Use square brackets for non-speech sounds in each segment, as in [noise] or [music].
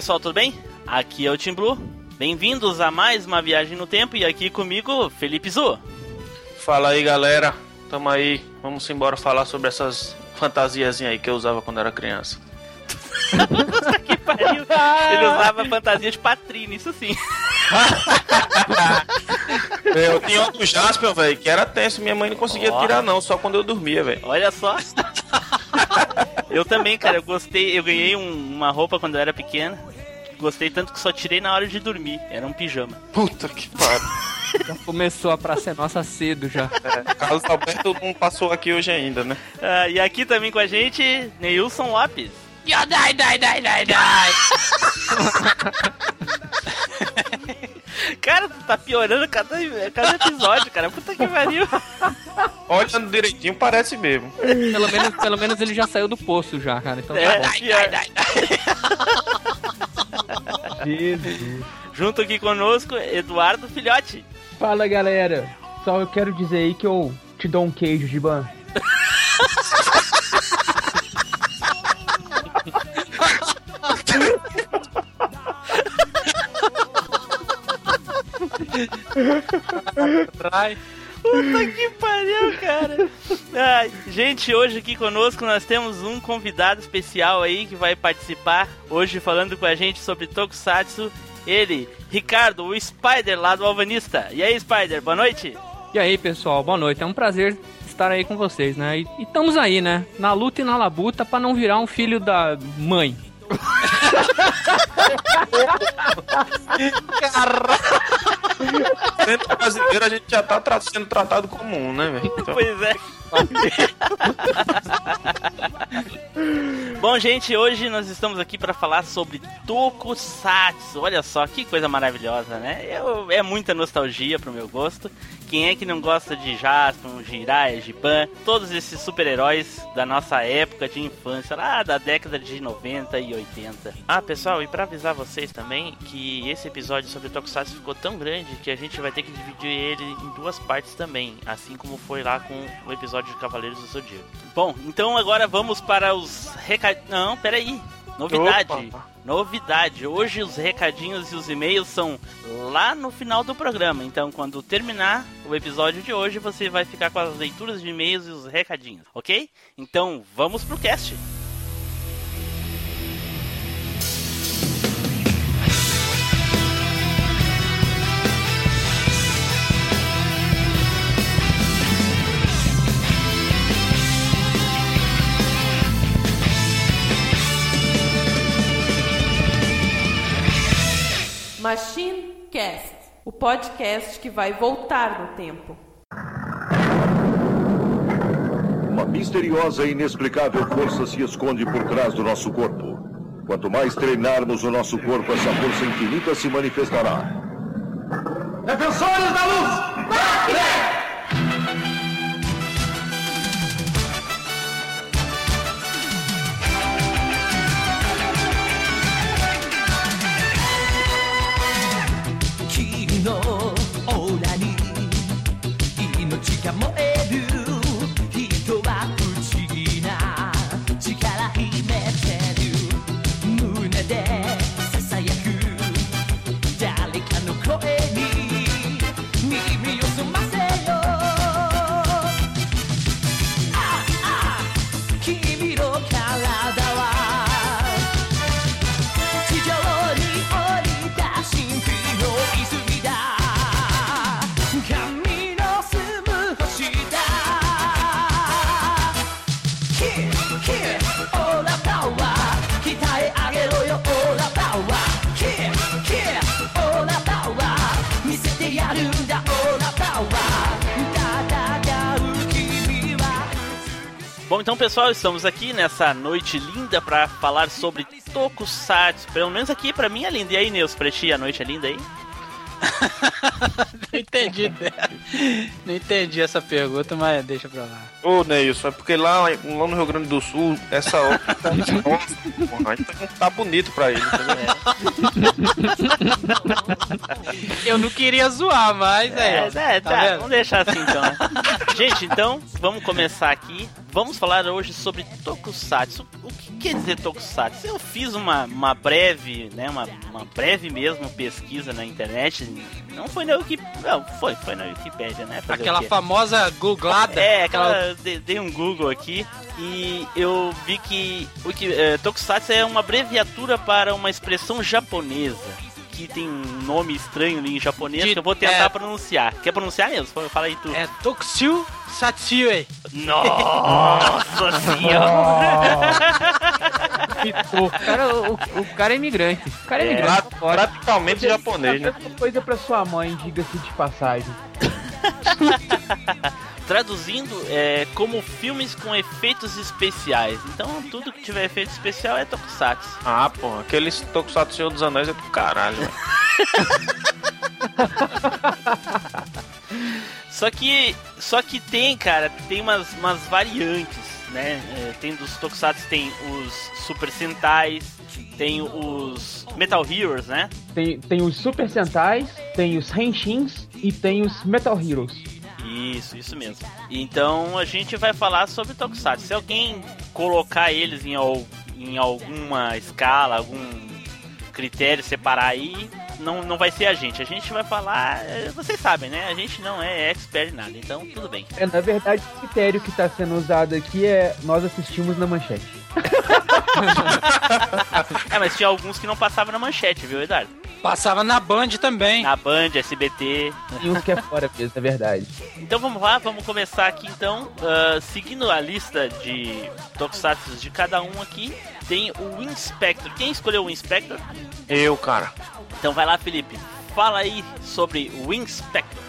Pessoal, tudo bem? Aqui é o Tim Blue. Bem-vindos a mais uma viagem no tempo e aqui comigo, Felipe Zu. Fala aí galera, tamo aí, vamos embora falar sobre essas fantasiazinhas aí que eu usava quando era criança. que pariu. Ele usava fantasia de patrina, isso sim. eu tinha um do Jasper, velho, que era tenso, minha mãe não conseguia tirar não, só quando eu dormia, velho. Olha só. Eu também, cara, eu gostei, eu ganhei um, uma roupa quando eu era pequena. Gostei tanto que só tirei na hora de dormir. Era um pijama. Puta que pariu. Já começou a praça nossa cedo já. É, Carlos Alberto não passou aqui hoje ainda, né? Ah, e aqui também com a gente, Neilson Lopes. Yo, die, die, die, die, die. Cara, tu tá piorando cada, cada episódio, cara. Puta que pariu. Olhando direitinho, parece mesmo. Pelo menos, pelo menos ele já saiu do poço já, cara. Então é, tá die, die, die. Junto aqui conosco, Eduardo Filhote. Fala, galera. Só eu quero dizer aí que eu te dou um queijo, Giban. [laughs] Puta que pariu, cara. Ai, gente, hoje aqui conosco nós temos um convidado especial aí que vai participar hoje falando com a gente sobre Tokusatsu. Ele, Ricardo, o Spider lá do Alvanista. E aí, Spider, boa noite. E aí, pessoal, boa noite. É um prazer estar aí com vocês, né? E, estamos aí, né? Na luta e na labuta para não virar um filho da mãe. Caralho! Dentro brasileiro a gente já tá tra sendo tratado comum, né, velho? Então... Pois é. Bom, gente, hoje nós estamos aqui para falar sobre Tokusatsu. Olha só que coisa maravilhosa, né? É muita nostalgia pro meu gosto. Quem é que não gosta de Jaspion, Jiraiya, Giban, todos esses super-heróis da nossa época de infância, lá da década de 90 e 80. Ah, pessoal, e para avisar vocês também que esse episódio sobre Tokusatsu ficou tão grande que a gente vai ter que dividir ele em duas partes também, assim como foi lá com o episódio de Cavaleiros do Zodíaco. Bom, então agora vamos para os recados. Não, peraí. Novidade. Opa. Novidade. Hoje os recadinhos e os e-mails são lá no final do programa. Então, quando terminar o episódio de hoje, você vai ficar com as leituras de e-mails e os recadinhos, ok? Então, vamos pro cast. Machine Cast, o podcast que vai voltar no tempo. Uma misteriosa e inexplicável força se esconde por trás do nosso corpo. Quanto mais treinarmos o nosso corpo, essa força infinita se manifestará. Defensores da luz! Máquina! No. Então pessoal, estamos aqui nessa noite linda para falar sobre Tokusatsu. Pelo menos aqui para mim é linda. E aí, Neus, pra ti a noite é linda aí? [laughs] não entendi. Não entendi essa pergunta, mas deixa pra lá. Ô, Neilson, é porque lá, lá no Rio Grande do Sul, essa hora tá, porra, então tá bonito pra ele, Eu não queria zoar, mas é. É, é tá, tá vamos deixar assim então. Né? Gente, então, vamos começar aqui vamos falar hoje sobre Tokusatsu. O que quer dizer Tokusatsu? Eu fiz uma, uma breve, né, uma, uma breve mesmo pesquisa na internet. Não foi na Wikipedia, não, foi, foi na Wikipedia, né? Fazer aquela famosa googlada. É, aquela, dei um Google aqui e eu vi que o que é, Tokusatsu é uma abreviatura para uma expressão japonesa que tem um nome estranho ali em japonês De, que eu vou tentar é... pronunciar. Quer pronunciar mesmo? Fala aí tu. É Tokushu Satsue. Nossa [laughs] senhora! o, cara, o, o, cara é imigrante. O cara é, é imigrante. praticamente japonês, né? coisa pra sua mãe, diga-se de passagem. [laughs] traduzindo é como filmes com efeitos especiais. Então tudo que tiver efeito especial é Tokusatsu. Ah, pô, aqueles Tokusatsu Senhor dos Anéis é do caralho. [laughs] só que só que tem, cara, tem umas, umas variantes, né? É, tem dos Tokusatsu tem os Super Sentais, tem os Metal Heroes, né? Tem, tem os Super Sentais, tem os Henshins e tem os Metal Heroes. Isso, isso mesmo. Então a gente vai falar sobre Tokusatsu. Se alguém colocar eles em, em alguma escala, algum critério, separar aí, não, não vai ser a gente. A gente vai falar, é, vocês sabem, né? A gente não é expert em nada, então tudo bem. É, na verdade, o critério que está sendo usado aqui é nós assistimos na manchete. É, mas tinha alguns que não passavam na manchete, viu, Eduardo? Passava na Band também. Na Band, SBT. E uns que é fora mesmo, é verdade. Então vamos lá, vamos começar aqui então. Uh, seguindo a lista de Tokusatsu de cada um aqui, tem o Inspector. Quem escolheu o Inspector? Eu, cara. Então vai lá, Felipe. Fala aí sobre o Inspector.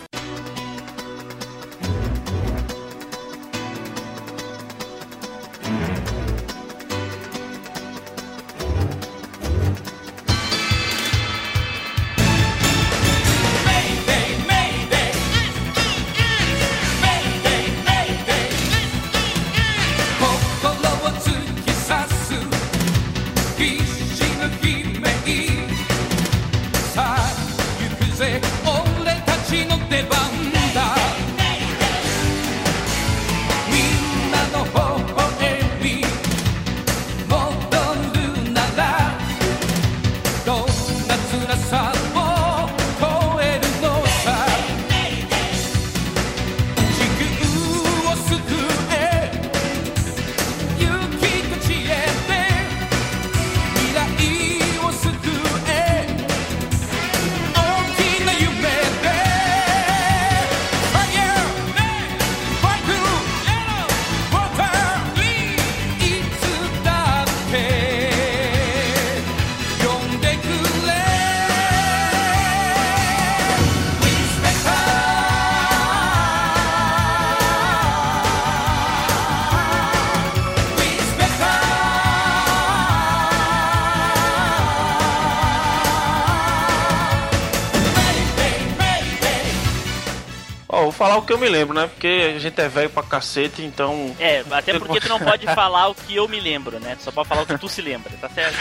Que eu me lembro, né? Porque a gente é velho pra cacete, então. É, até porque tu não pode falar o que eu me lembro, né? Tu só pode falar o que tu se lembra, tá certo?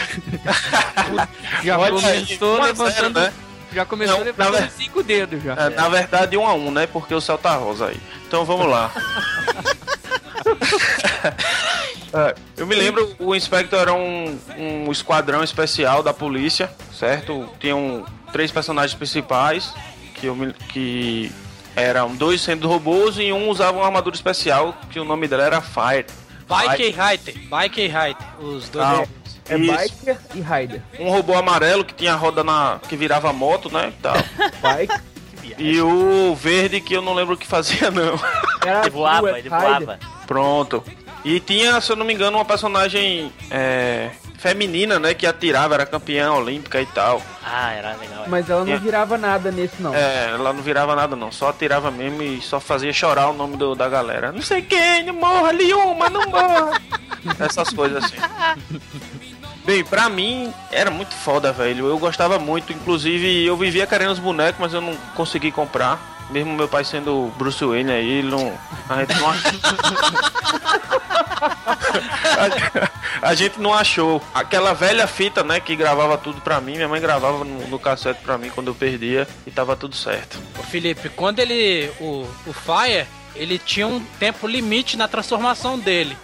[laughs] já Olha começou levantando. Né? Já começou não, levantando ver... cinco dedos já. É, na verdade, um a um, né? Porque o céu tá rosa aí. Então vamos lá. [laughs] É, eu me lembro, o Inspector era um, um esquadrão especial da polícia, certo? Tinham três personagens principais que, eu me, que eram dois sendo robôs e um usava uma armadura especial que o nome dela era Fire. Biker e Rider. Biker e Rider. Os dois ah, É Biker e Rider. Um robô amarelo que tinha roda na. que virava moto, né? Tal. [laughs] Bike. E o verde que eu não lembro o que fazia, não. Era ele voava, ele voava. Pronto. E tinha, se eu não me engano, uma personagem. É, feminina, né? Que atirava, era campeã olímpica e tal. Ah, era legal. É. Mas ela não virava nada nesse, não. É, ela não virava nada, não. Só atirava mesmo e só fazia chorar o nome do, da galera. Não sei quem, não morra, Liuma, não morra. [laughs] Essas coisas assim. Bem, pra mim era muito foda, velho. Eu gostava muito. Inclusive, eu vivia querendo os bonecos, mas eu não consegui comprar. Mesmo meu pai sendo Bruce Wayne aí, ele não. A gente não achou. [laughs] a, [laughs] a, gente não achou. Aquela velha fita, né, que gravava tudo pra mim. Minha mãe gravava no, no cassete pra mim quando eu perdia e tava tudo certo. Ô Felipe, quando ele. O, o Fire ele tinha um tempo limite na transformação dele.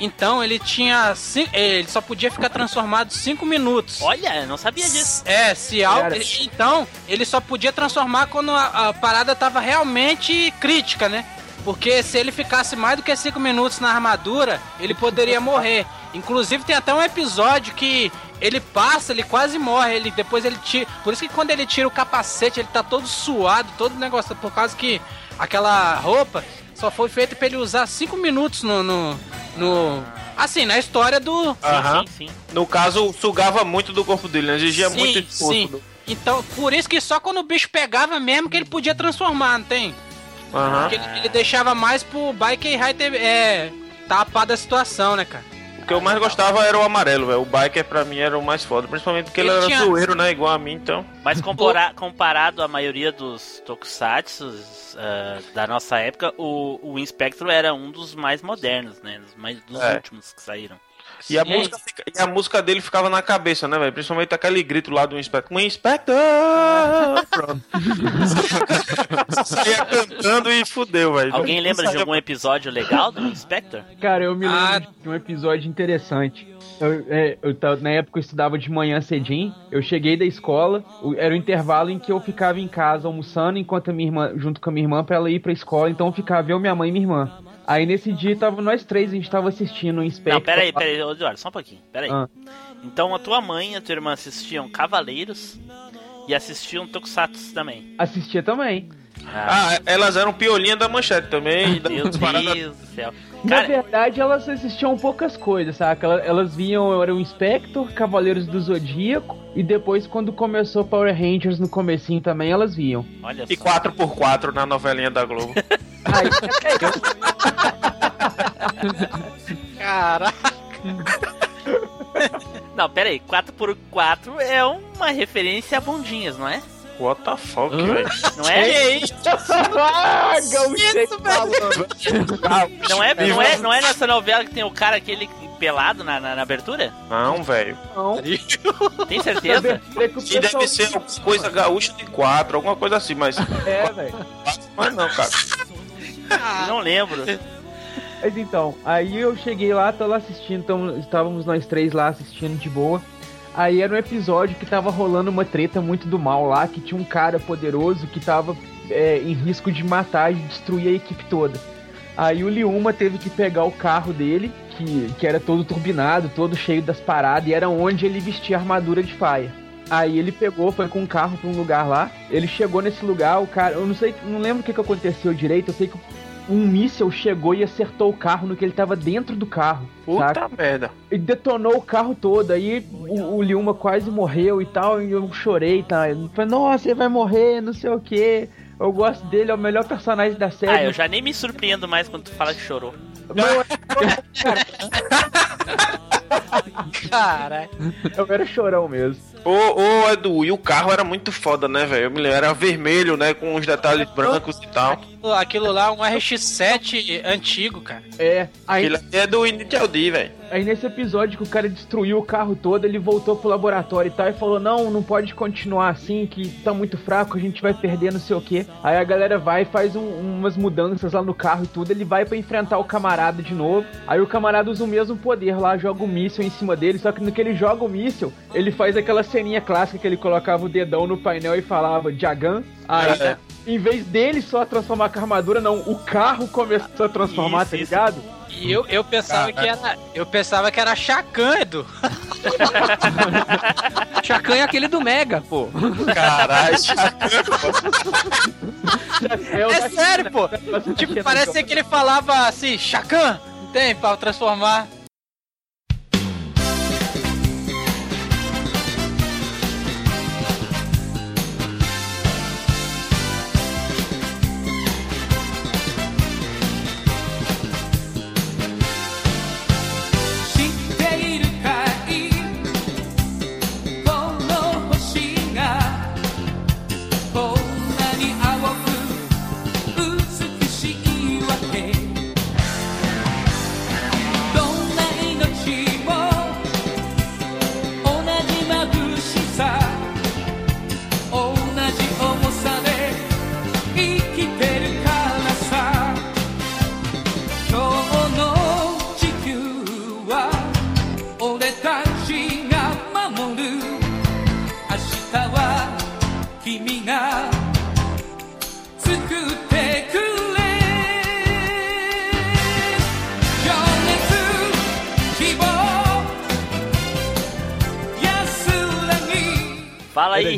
Então ele tinha. Ele só podia ficar transformado 5 minutos. Olha, eu não sabia disso. É, se algo. Então, ele só podia transformar quando a, a parada tava realmente crítica, né? Porque se ele ficasse mais do que 5 minutos na armadura, ele poderia morrer. Inclusive tem até um episódio que ele passa, ele quase morre, ele depois ele tira. Por isso que quando ele tira o capacete, ele tá todo suado, todo negócio, por causa que aquela roupa só foi feita pra ele usar 5 minutos no, no, no- Assim, na história do. Aham. Sim, sim, sim. No caso, sugava muito do corpo dele, né? Exigia Sim, muito esforço. sim. do- Então, por isso que só quando o bicho pegava mesmo que ele podia transformar, não tem? Porque ele, ele deixava mais pro Biker Rider é, tapar da situação, né, cara? O que eu mais gostava era o amarelo, velho. O biker pra mim era o mais foda. Principalmente porque ele, Ele era tinha- zoeiro, né? Igual a mim, então. Mas compara- comparado à maioria dos tokusatsu ah, da nossa época, o, o Inspector era um dos mais modernos, né? Dos, mais, dos É. últimos que saíram. E a, música, fica- e a música dele ficava na cabeça, né, velho? Principalmente aquele grito lá do Inspector. Inspector! Pronto. [laughs] Saía cantando e fudeu, velho. Alguém lembra de algum episódio legal do Inspector? Cara, eu me lembro Ah. de um episódio interessante. Eu, é, eu na época eu estudava de manhã cedinho. Eu cheguei da escola. Era o intervalo em que eu ficava em casa almoçando enquanto a minha irmã, junto com a minha irmã, pra ela ir pra escola. Então eu ficava eu, minha mãe e minha irmã. Aí nesse dia tava nós três, a gente tava assistindo o Inspector. Não, peraí, peraí, Eduardo, só um pouquinho. Peraí. Ah. Então a tua mãe e a tua irmã assistiam Cavaleiros e assistiam Tokusatsu também. Assistia também. Ah, elas eram piolinha da manchete também. da- Meu Deus do céu. Na Cara, verdade, elas assistiam poucas coisas, saca? Elas, viam era o Inspector, Cavaleiros do Zodíaco, e depois, quando começou Power Rangers no comecinho também, elas viam. olha E só. 4x4 na novelinha da Globo. [laughs] Aí, Caraca. Não, peraí, 4x4 é uma referência a bondinhas, não é? What the fuck, velho? Não é? ah, gauchei falando. Não é, não é, não é nessa novela que tem o cara aquele pelado na, na, na abertura? Não, velho. Não. Tem certeza? Que E deve ser alguma coisa gaúcha de 4, alguma coisa assim, mas. É, [laughs] velho. Mas não, cara. Não lembro. Mas então, aí eu cheguei lá, tô lá assistindo, então estávamos nós três lá assistindo de boa. Aí era um episódio que tava rolando uma treta muito do mal lá, que tinha um cara poderoso que tava é, em risco de matar e destruir a equipe toda. Aí o Liuma teve que pegar o carro dele, que, que era todo turbinado, todo cheio das paradas, e era onde ele vestia armadura de faia. Aí ele pegou, foi com o carro pra um lugar lá. Ele chegou nesse lugar, o cara. Eu não sei, não lembro o que, que aconteceu direito. Eu sei que um míssel chegou e acertou o carro no que ele tava dentro do carro. Puta saca? merda. E detonou o carro todo. Aí o, o Liuma quase morreu e tal. E eu chorei, tá? Eu falei, nossa, ele vai morrer, não sei o que. Eu gosto dele, é o melhor personagem da série. Ah, eu já nem me surpreendo mais quando tu fala que chorou. Não, [laughs] Cara. eu era chorão mesmo. Ô, ô, Edu, e o carro era muito foda, né, velho? Eu me lembro, era vermelho, né? Com os detalhes brancos e tal. Aquilo, aquilo lá é um RX-7 antigo, cara. É, aí, Aquilo é do Initial D, velho. aí nesse episódio que o cara destruiu o carro todo, ele voltou pro laboratório e tal e falou: Não, não pode continuar assim, que tá muito fraco, a gente vai perder não sei o que. Aí a galera vai e faz um- umas mudanças lá no carro e tudo, ele vai pra enfrentar o camarada de novo. Aí o camarada usa o mesmo poder lá, joga o míssil em cima dele, só que no que ele joga o míssil, ele faz aquela ceninha clássica que ele colocava o dedão no painel e falava Jagan. Aí, É. em vez dele só transformar com a armadura, não, o carro começou a transformar, Isso, tá isso. ligado? E eu, eu pensava que era. Eu pensava que era Chacan, Edu. [laughs] Chacan é aquele do Mega, pô. Caralho, [laughs] É, o É da- sério, pô. Tipo, parece que ele falava assim, Chacan, não tem pra transformar.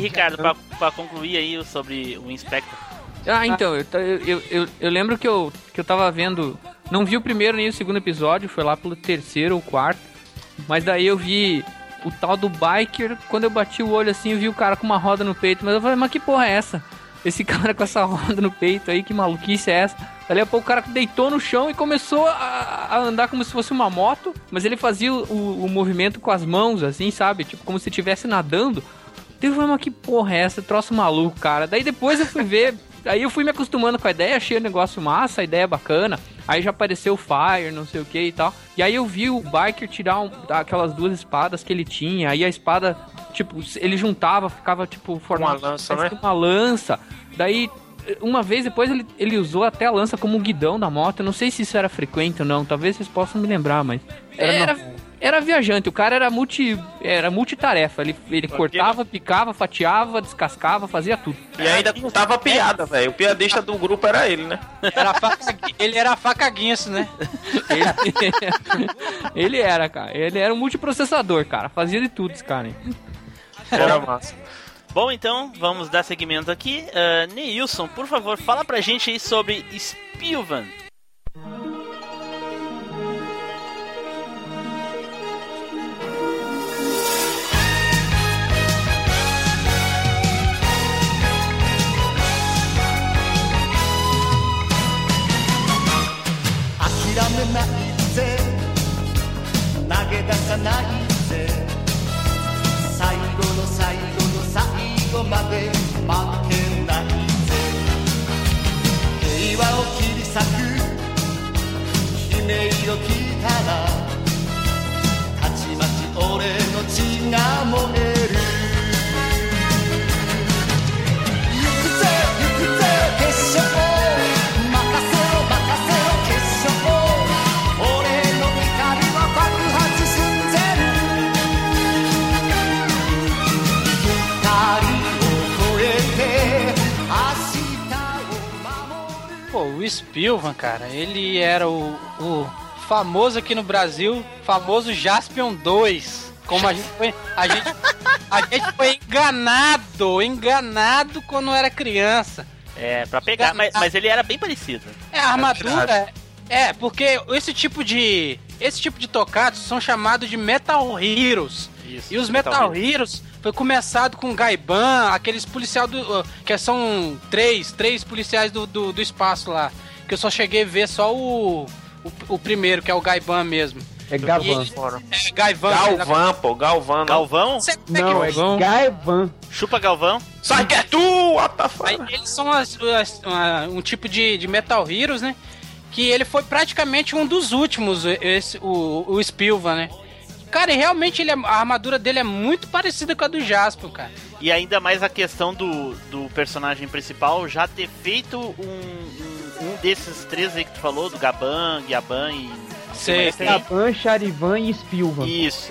Ricardo, pra, pra concluir aí sobre o Inspector. Ah, então, eu, eu, eu, eu, lembro que eu, que eu tava vendo. Não vi o primeiro nem o segundo episódio, foi lá pelo terceiro ou quarto. Mas daí eu vi o tal do biker. Quando eu bati o olho assim, eu vi o cara com uma roda no peito. Mas eu falei, mas que porra é essa? Esse [laughs] cara com essa roda no peito aí, que maluquice é essa? Dali a pouco o cara deitou no chão e começou a, a andar como se fosse uma moto, mas ele fazia o, o, movimento com as mãos, assim, sabe? Tipo, como se estivesse nadando. Teve uma que porra é essa? Troço maluco, cara. Daí depois eu fui ver. [laughs] Aí eu fui me acostumando com a ideia, achei o negócio massa, a ideia bacana. Aí já apareceu o Fire, não sei o que e tal. E aí eu vi o Biker tirar um, aquelas duas espadas que ele tinha. Aí a espada, tipo, ele juntava, ficava tipo formando uma lança, né? Uma lança. Daí uma vez depois ele, ele usou até a lança como guidão da moto. Eu não sei se isso era frequente ou não. Talvez vocês possam me lembrar, mas. Era, era, era viajante. O cara era multi. Era multitarefa. Ele, ele cortava, picava, fatiava, descascava, fazia tudo. E ainda contava piada, velho. O piadista do grupo era ele, né? Era faca, ele era faca guinso, né? ele, [laughs] ele era, cara. Ele era um multiprocessador, cara. Fazia de tudo esse cara. Hein? Era massa. Bom, então, vamos dar seguimento aqui. Uh, Neilson, por favor, fala pra gente aí sobre Spilvan. 切り裂く。悲鳴を聞いたらたちまち俺の血が燃える。Spilvan, cara, ele era o, o famoso aqui no Brasil, famoso Jaspion 2. Como a gente foi. A gente, a gente foi enganado, enganado quando era criança. É, pra pegar, mas, mas ele era bem parecido. É, a armadura. É, porque esse tipo de. Esse tipo de tocados são chamados de Metal Heroes. Isso, e os Metal, Metal Heroes foi começado com Gaiban, aqueles policial do. Que são três, três policiais do, do, do, espaço lá. Que eu só cheguei a ver só o, o, o primeiro, que é o Gaiban mesmo. É Gavan. É, Gaivan. Galvão, pô, Galvão. Galvão? Não, é Gaivan. Chupa Galvão. Sai que é tu, what Aí, Eles são as, as, um tipo de, de Metal Heroes, né? Que ele foi praticamente um dos últimos, esse, o, o Spilva, né? Cara, e realmente ele, é, a armadura dele é muito parecida com a do Jasper, cara. E ainda mais a questão do, do personagem principal já ter feito um, um, um desses três aí que tu falou, do Gaban, Gaban e. Sei, Gaban, Charivan e Spilvan. Isso.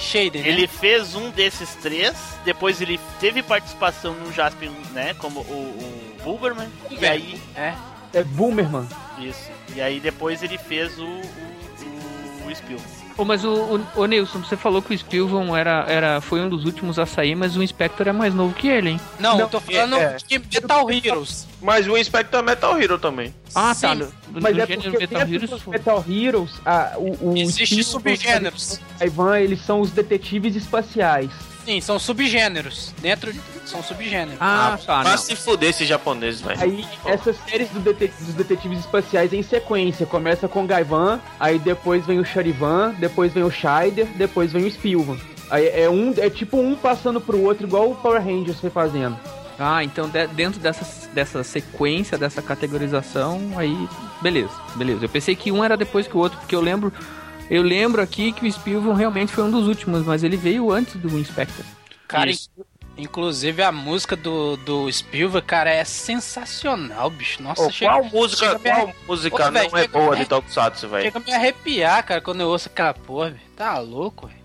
Shaden. Né? Ele fez um desses três, depois ele teve participação no Jasper, né? Como o, o Bulberman. E aí. É. É Boomerman. Isso. E aí depois ele fez o, o, o, o Spilvan. Oh, mas o, o, o, Nilson, você falou que o Spilvan era, era, foi um dos últimos a sair, mas o Inspector é mais novo que ele, hein? Não, Não tô falando é, de Metal Heroes. Mas o Inspector é Metal Hero também. Ah, tá. Sim. tá. No, no mas é porque Metal Heroes, Metal Heroes a, o, o Existe subgêneros. Ivan, eles são os detetives espaciais. Sim, são subgêneros. Dentro são subgêneros. Ah, ah tá. Mas se fuder esses japoneses, velho. Aí, essas séries do det dos detetives espaciais em sequência. Começa com o Gaivan, aí depois vem o Charivan, depois vem o Scheider, depois vem o Spilvan. Aí é um, é tipo um passando pro outro, igual o Power Rangers foi fazendo. Ah, então de, dentro dessa, dessa sequência, dessa categorização, aí. Beleza, beleza. Eu pensei que um era depois que o outro, porque eu lembro eu lembro aqui que o Spielberg realmente foi um dos últimos, mas ele veio antes do Inspector. Cara, Isso. inclusive a música do, do Spielberg, cara, é sensacional, bicho. Nossa, oh, chega, qual música, chega qual me... música Ô, não véio, é boa de Tokusatsu, velho? Chega a me arrepiar, cara, quando eu ouço aquela porra, véio. Tá louco, velho.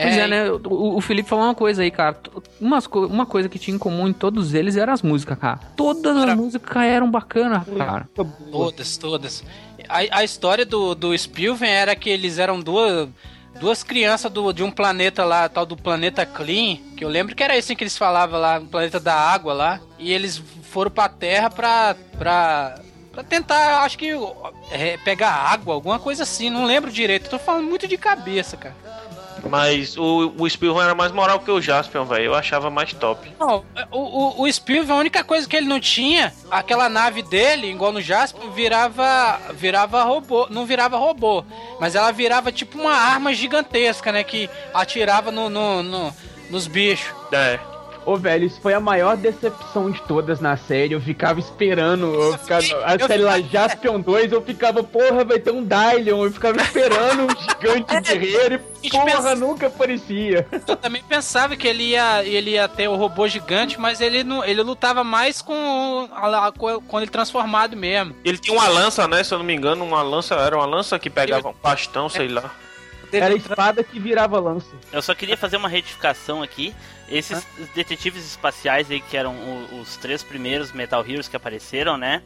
Pois é, é né? O, o, Felipe falou uma coisa aí, cara. Umas, uma coisa que tinha em comum em todos eles eram as músicas, cara. Todas Era... as músicas eram bacanas, cara. Todas, todas. A, a história do, do Spielberg era que eles eram duas duas crianças do, de um planeta lá, tal do planeta Clean, que eu lembro que era assim que eles falavam lá, um planeta da água lá, e eles foram pra Terra pra. pra Pra tentar, acho que, é, pegar água, alguma coisa assim, não lembro direito. Tô falando muito de cabeça, cara. Mas o, o Spielman era mais moral que o Jaspion, velho. Eu achava mais top. Não, o, o, o Spielman, a única coisa que ele não tinha, aquela nave dele, igual no Jaspion, virava, virava robô. Não virava robô, mas ela virava tipo uma arma gigantesca, né? Que atirava no, no, no nos bichos. É. Ô, velho, isso foi a maior decepção de todas na série. Eu ficava esperando. Eu ficava, a eu série lá, Jaspion 2, eu ficava, porra, vai ter um Dylion. Eu ficava esperando um gigante [laughs] guerreiro e, porra, nunca aparecia. Eu também pensava que ele ia, ele ia ter o robô gigante, mas ele não, ele lutava mais com, com ele transformado mesmo. Ele tinha uma lança, né? Se eu não me engano, uma lança. Era uma lança que pegava um bastão, sei lá. Era a espada que virava lança. Eu só queria fazer uma retificação aqui. Esses detetives espaciais aí, que eram o- os três primeiros Metal Heroes que apareceram, né?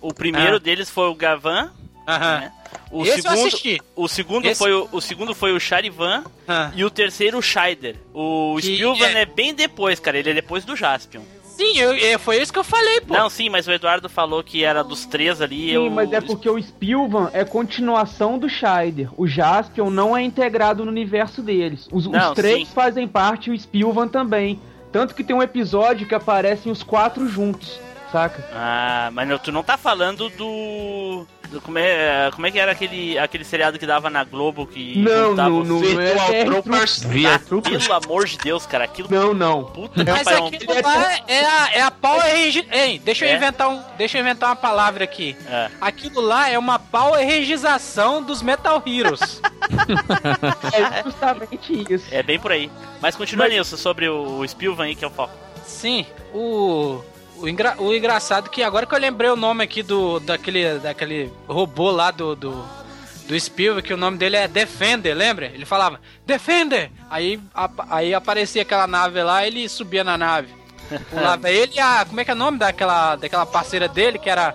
O primeiro Ah. deles foi o Gavan, Aham. né? O Esse eu segundo, assisti. o segundo Esse- foi o, o segundo foi o Charivan Ah. e o terceiro o Scheider. O Que Spilvan é- é... bem depois, cara. Ele é depois do Jaspion. Sim, eu, eu- foi isso que eu falei, pô. Não, sim, mas o Eduardo falou que era dos três ali. Sim, eu... mas é porque o Spilvan é continuação do Scheider. O Jaspion não é integrado no universo deles. Os, os Não, três sim. fazem parte, o Spilvan também. Tanto que tem um episódio que aparecem os quatro juntos, saca? Ah, mas não, tu não tá falando do. Como, é, como é que era aquele, aquele seriado que dava na Globo que. Não, não, não, não é Virtual VR Troopers. VR Ah, Troopers? pelo amor de Deus, cara, aquilo. Não, não. Puta que Mas pariu. aquilo lá é a, é a Power Regi... Ei, deixa eu É? inventar um, deixa eu inventar uma palavra aqui. É. Aquilo lá é uma Power Regização dos Metal Heroes. [laughs] É justamente isso. É bem por aí. Mas continua, Nilson, sobre o, o Spilvan aí, que é o foco. Sim, o o, engra... o engraçado que agora que eu lembrei o nome aqui do daquele daquele robô lá do do, do Spielberg, que o nome dele é Defender, lembra? Ele falava Defender. Aí apa- aí aparecia aquela nave lá, ele subia na nave. [laughs] Pulava ele e a como é que é o nome daquela daquela parceira dele que era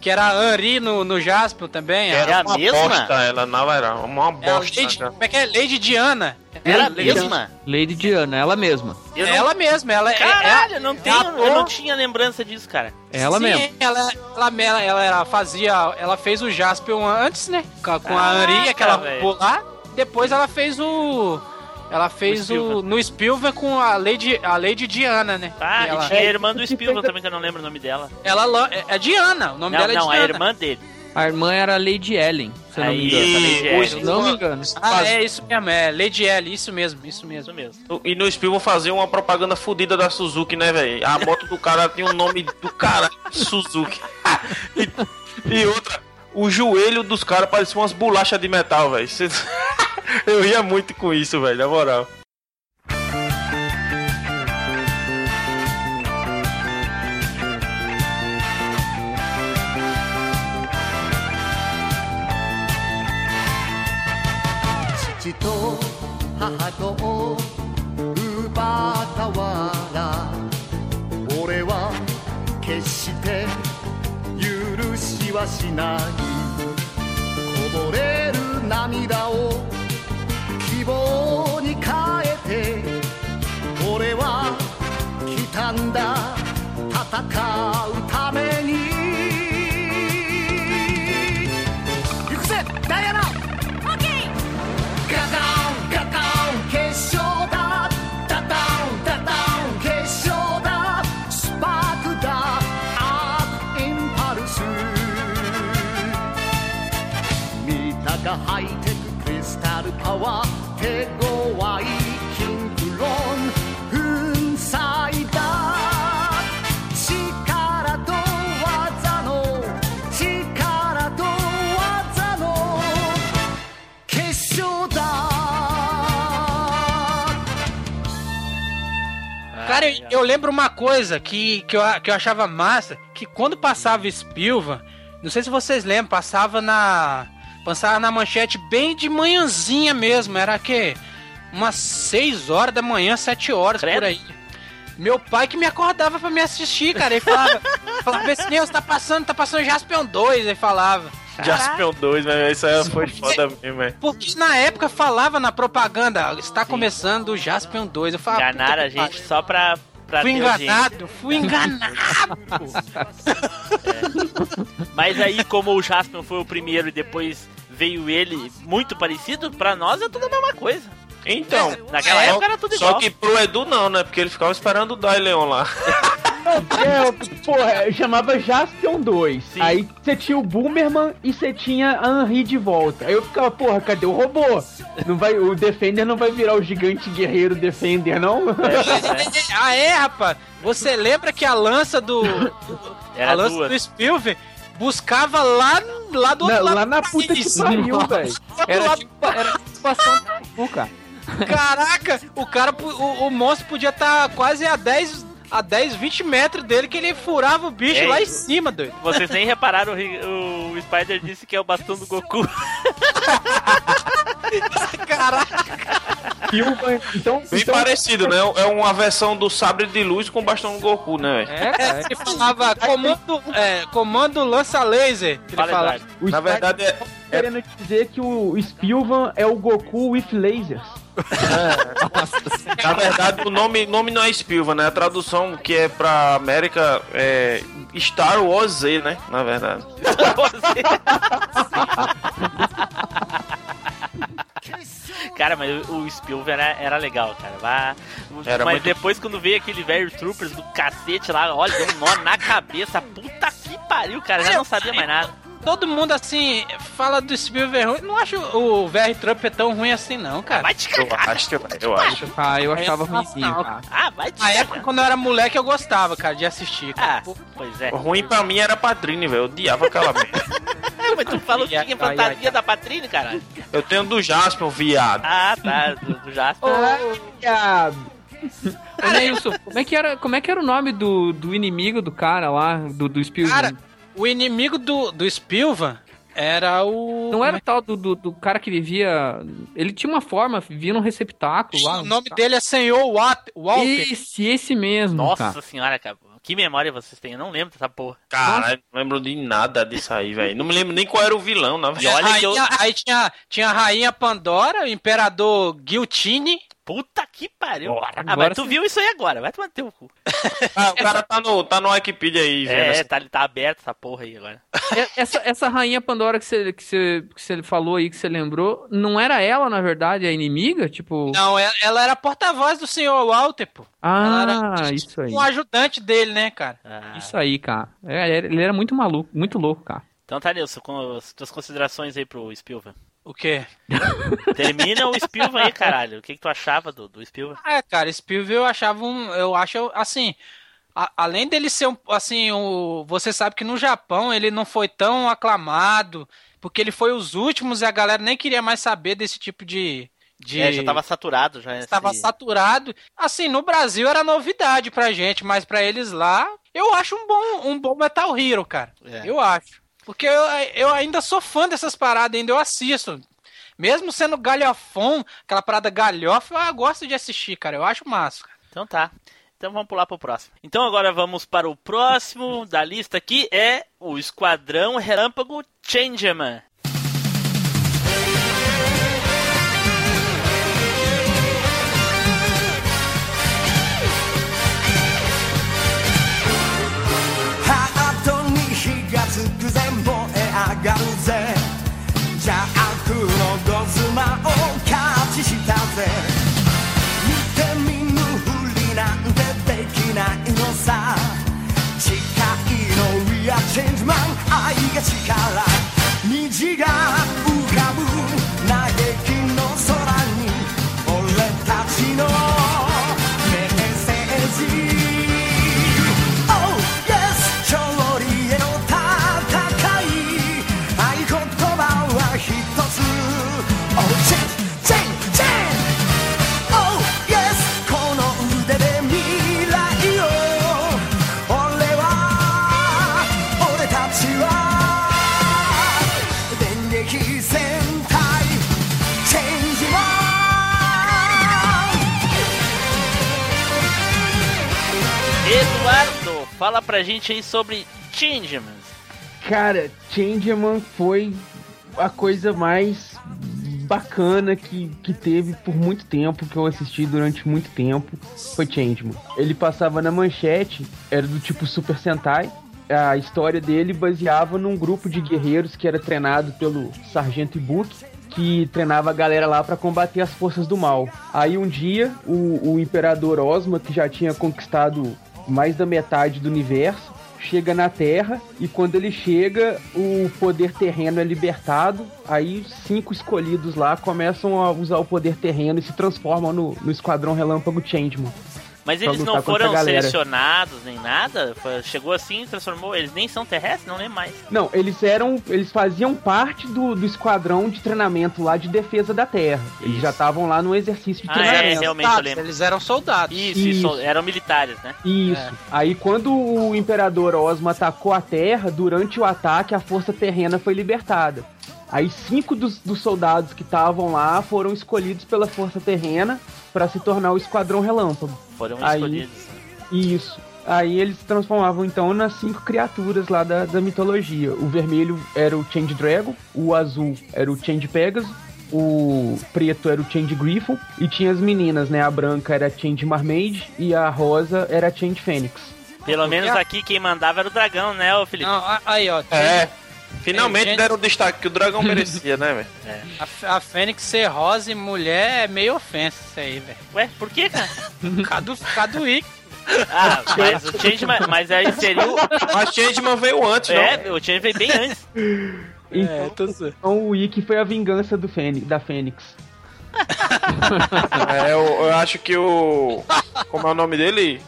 que era a Henri no, no Jaspion também. Era a, a uma mesma? bosta, ela não era uma é a bosta. Lady, cara. como é que é? Lady Diana. Era a mesma? Lady Diana, ela mesma. Eu não- Ela mesma, ela é- Caralho, é, eu não é tenho, a eu não tinha lembrança disso, cara. Ela Sim, mesma. Ela, ela, ela, ela era- fazia. Ela fez o Jaspion antes, né? Com, com a Caraca, Henri, aquela lá. Depois ela fez o. Ela fez O o, Spielberg. no Spielberg com a Lady, a Lady Diana, né? Ah, ela, e tinha a irmã do a- também, que eu não lembro o nome dela. ela é, é Diana, o nome Não, dela é não, a Diana. irmã dele. A irmã era Lady Ellen, se eu não me Aí, engano. Ellen. Se não me engano. Ah, é isso mesmo, é Lady L, isso mesmo, isso Isso mesmo. mesmo. E no Spielberg fazia uma propaganda fodida da Suzuki, né, velho? A moto do cara tinha o nome do cara Suzuki. [laughs] e, e outra, o joelho dos caras parecia umas bolachas de metal, velho. Cês- [laughs] Eu ria muito com isso, velho, na moral. "父と母と奪ったわら」「俺は決して許しはしない」「 んだ。戦う。Cara, eu, eu lembro uma coisa que, que, eu, que eu achava massa, que quando passava Spilva, não sei se vocês lembram, passava na. Passava na manchete bem de manhãzinha mesmo, era que umas 6 horas da manhã, 7 horas Credo. por aí. Meu pai que me acordava pra me assistir, cara. Ele falava, [laughs] falava, esse Deus tá passando, tá passando Jaspion 2, ele falava. Jaspion 2, velho. Isso aí foi foda mesmo, velho. Porque na época falava na propaganda, está começando o Jaspion 2. Eu falava, Enganaram a gente só pra. pra Fui ter audiência. enganado, fui [laughs] enganado. Mas aí, como o Jaspion foi o primeiro e depois veio ele muito parecido, pra nós é tudo a mesma coisa. Então, Naquela só- época era tudo Só igual. que pro Edu não, né? Porque ele ficava esperando o Dai Leon lá. [laughs] É, porra, eu chamava Jaspion 2. Sim. Aí você tinha o Boomerman e você tinha a Henri de volta. Aí eu ficava, porra, cadê o robô? Não vai, o Defender não vai virar o gigante guerreiro Defender, não? ah, é, rapaz. Você lembra que a lança do. Era a lança duas. do Spielberg buscava lá, lá do Na- outro lado lá na puta que pariu, velho. Era lado- tipo, era tipo situação do cara. Caraca, o cara, o, o monstro podia estar quase a 10, a 10, 20 metros dele que ele furava o bicho É lá em cima, doido. Vocês nem repararam, o, o Spider disse que é o bastão do Goku. [laughs] Caraca, então, Bem então parecido, né? É uma versão do sabre de luz com bastão do Goku, né? É, cara. ele falava comando, é, comando lança laser. Ele Fala, falava. O Na verdade, é, tá querendo dizer que o Spilvan é o Goku with lasers. Na verdade o nome, nome não é Spilva, né? A tradução que é pra América é Star Wars Z, né? Na verdade. Cara, mas o Spielberg era, era legal, cara. Vá- Era mas muito- depois, quando veio aquele velho Troopers do cacete lá, olha, deu um nó na cabeça. Puta que pariu, cara. Já não sabia mais nada. Todo mundo assim fala do Spielberg ruim. Não acho o VR Trump é tão ruim assim, não, cara. Vai te Eu cagar. acho, eu acho. Ah, eu achava ruimzinho, cara. Ah, vai te Na época, quando eu era moleque, eu gostava, cara, de assistir. Cara. Ah, pois é. Ruim pra mim era Patrine, velho. Eu odiava aquela merda. [laughs] Mas tu falou que tinha fantasia ai. da Patrine, caralho. Eu tenho do Jaspion, viado. Ah, tá. Do, do Jasper. Ah, Ô, Neilson, como é que era, como é que era o nome do, do inimigo do cara lá, do, do Spielberg? Cara, o inimigo do, do Spielvan era o. Não era o tal do, do, do cara que vivia. Ele tinha uma forma, vivia num receptáculo lá. O nome dele é Senhor Walter. Esse, esse mesmo. Nossa cara. senhora, cara. Que memória vocês têm? Eu não lembro dessa porra. Caralho, não lembro de nada disso aí, velho. Não me lembro nem qual era o vilão, na E verdade. eu. Aí tinha, tinha a Rainha Pandora, o Imperador Guiltini. Puta que pariu. Bora, ah, agora mas tu sim. viu isso aí agora. Vai tomar no teu cu. Ah, o cara tá no, tá no Wikipedia aí, vendo É, essa- tá, tá aberto essa porra aí agora. É- Essa, essa rainha Pandora que você, que, você, que você falou aí, que você lembrou, não era ela, na verdade, a inimiga? Tipo. Não, ela, ela era porta-voz do Senhor Walter, pô. Ah, ela era isso aí. Um ajudante dele, né, cara? Ah, Isso aí, cara. É, ele era muito maluco, muito louco, cara. Então tá, Nilson, com as tuas considerações aí pro Spielberg. O quê? [laughs] Termina o Spielberg aí, caralho. O que, que tu achava do, do Spielberg? É, cara, Spielberg eu achava um. Eu acho assim. a- além dele ser um. Assim, o, você sabe que no Japão ele não foi tão aclamado. Porque ele foi os últimos e a galera nem queria mais saber desse tipo de. de É, já tava saturado já. estava esse- saturado. Assim, no Brasil era novidade pra gente, mas pra eles lá, eu acho um bom, um bom Metal Hero, cara. É. Eu acho. Porque eu, eu ainda sou fã dessas paradas, ainda eu assisto. Mesmo sendo galhofão, aquela parada galhofa, eu gosto de assistir, cara. Eu acho massa. cara. Então tá. Então vamos pular pro próximo. Então agora vamos para o próximo da lista aqui, é o Esquadrão Relâmpago Changeman.「チンジマン愛が力虹が fala pra gente aí sobre Changemans. Cara, Changeman foi a coisa mais bacana que, que teve por muito tempo, que eu assisti durante muito tempo, foi Changeman. Ele passava na manchete, era do tipo Super Sentai. A história dele baseava num grupo de guerreiros que era treinado pelo Sargento Ibuki, que treinava a galera lá para combater as forças do mal. Aí um dia, o, o Imperador Osma, que já tinha conquistado mais da metade do universo, chega na Terra e quando ele chega, o poder terreno é libertado. Aí cinco escolhidos lá começam a usar o poder terreno e se transformam no, no Esquadrão Relâmpago Changeman. Mas eles não foram selecionados nem nada? Chegou assim, transformou. Eles nem são terrestres, não lembro mais. Não, eles eram. Eles faziam parte do, do esquadrão de treinamento lá de defesa da Terra. Eles isso. já estavam lá no exercício de ah, treinamento. É, realmente eu lembro. Eles eram soldados. Isso, isso. isso eram militares, né? Isso. É. Aí quando o Imperador Osma atacou a Terra, durante o ataque a força terrena foi libertada. Aí cinco dos, dos soldados que estavam lá foram escolhidos pela força terrena para se tornar o Esquadrão Relâmpago. Foram Aí, escolhidos. Isso. Aí eles se transformavam então nas cinco criaturas lá da, da mitologia. O vermelho era o Change Dragon, o azul era o Change Pegasus, o preto era o Change Griffon e tinha as meninas, né? A branca era a Change Marmaid e a rosa era a Change Fênix. Pelo menos aqui quem mandava era o dragão, né, ô Felipe? Não, aí, ó. É. Finalmente gente... deram o destaque que o dragão merecia, né, velho? [laughs] É. A, a Fênix ser rosa e mulher é meio ofensa isso aí, velho. Ué, por que, cara? [laughs] Cadu, Caduí. Ah, mas o Changeman, mas aí seria o... Mas Changeman veio antes, É, não? o Changeman veio bem antes. [laughs] Então, é, então o Ikki foi a vingança do Fênix, da Fênix. é, eu, eu acho que o... Como é o nome dele?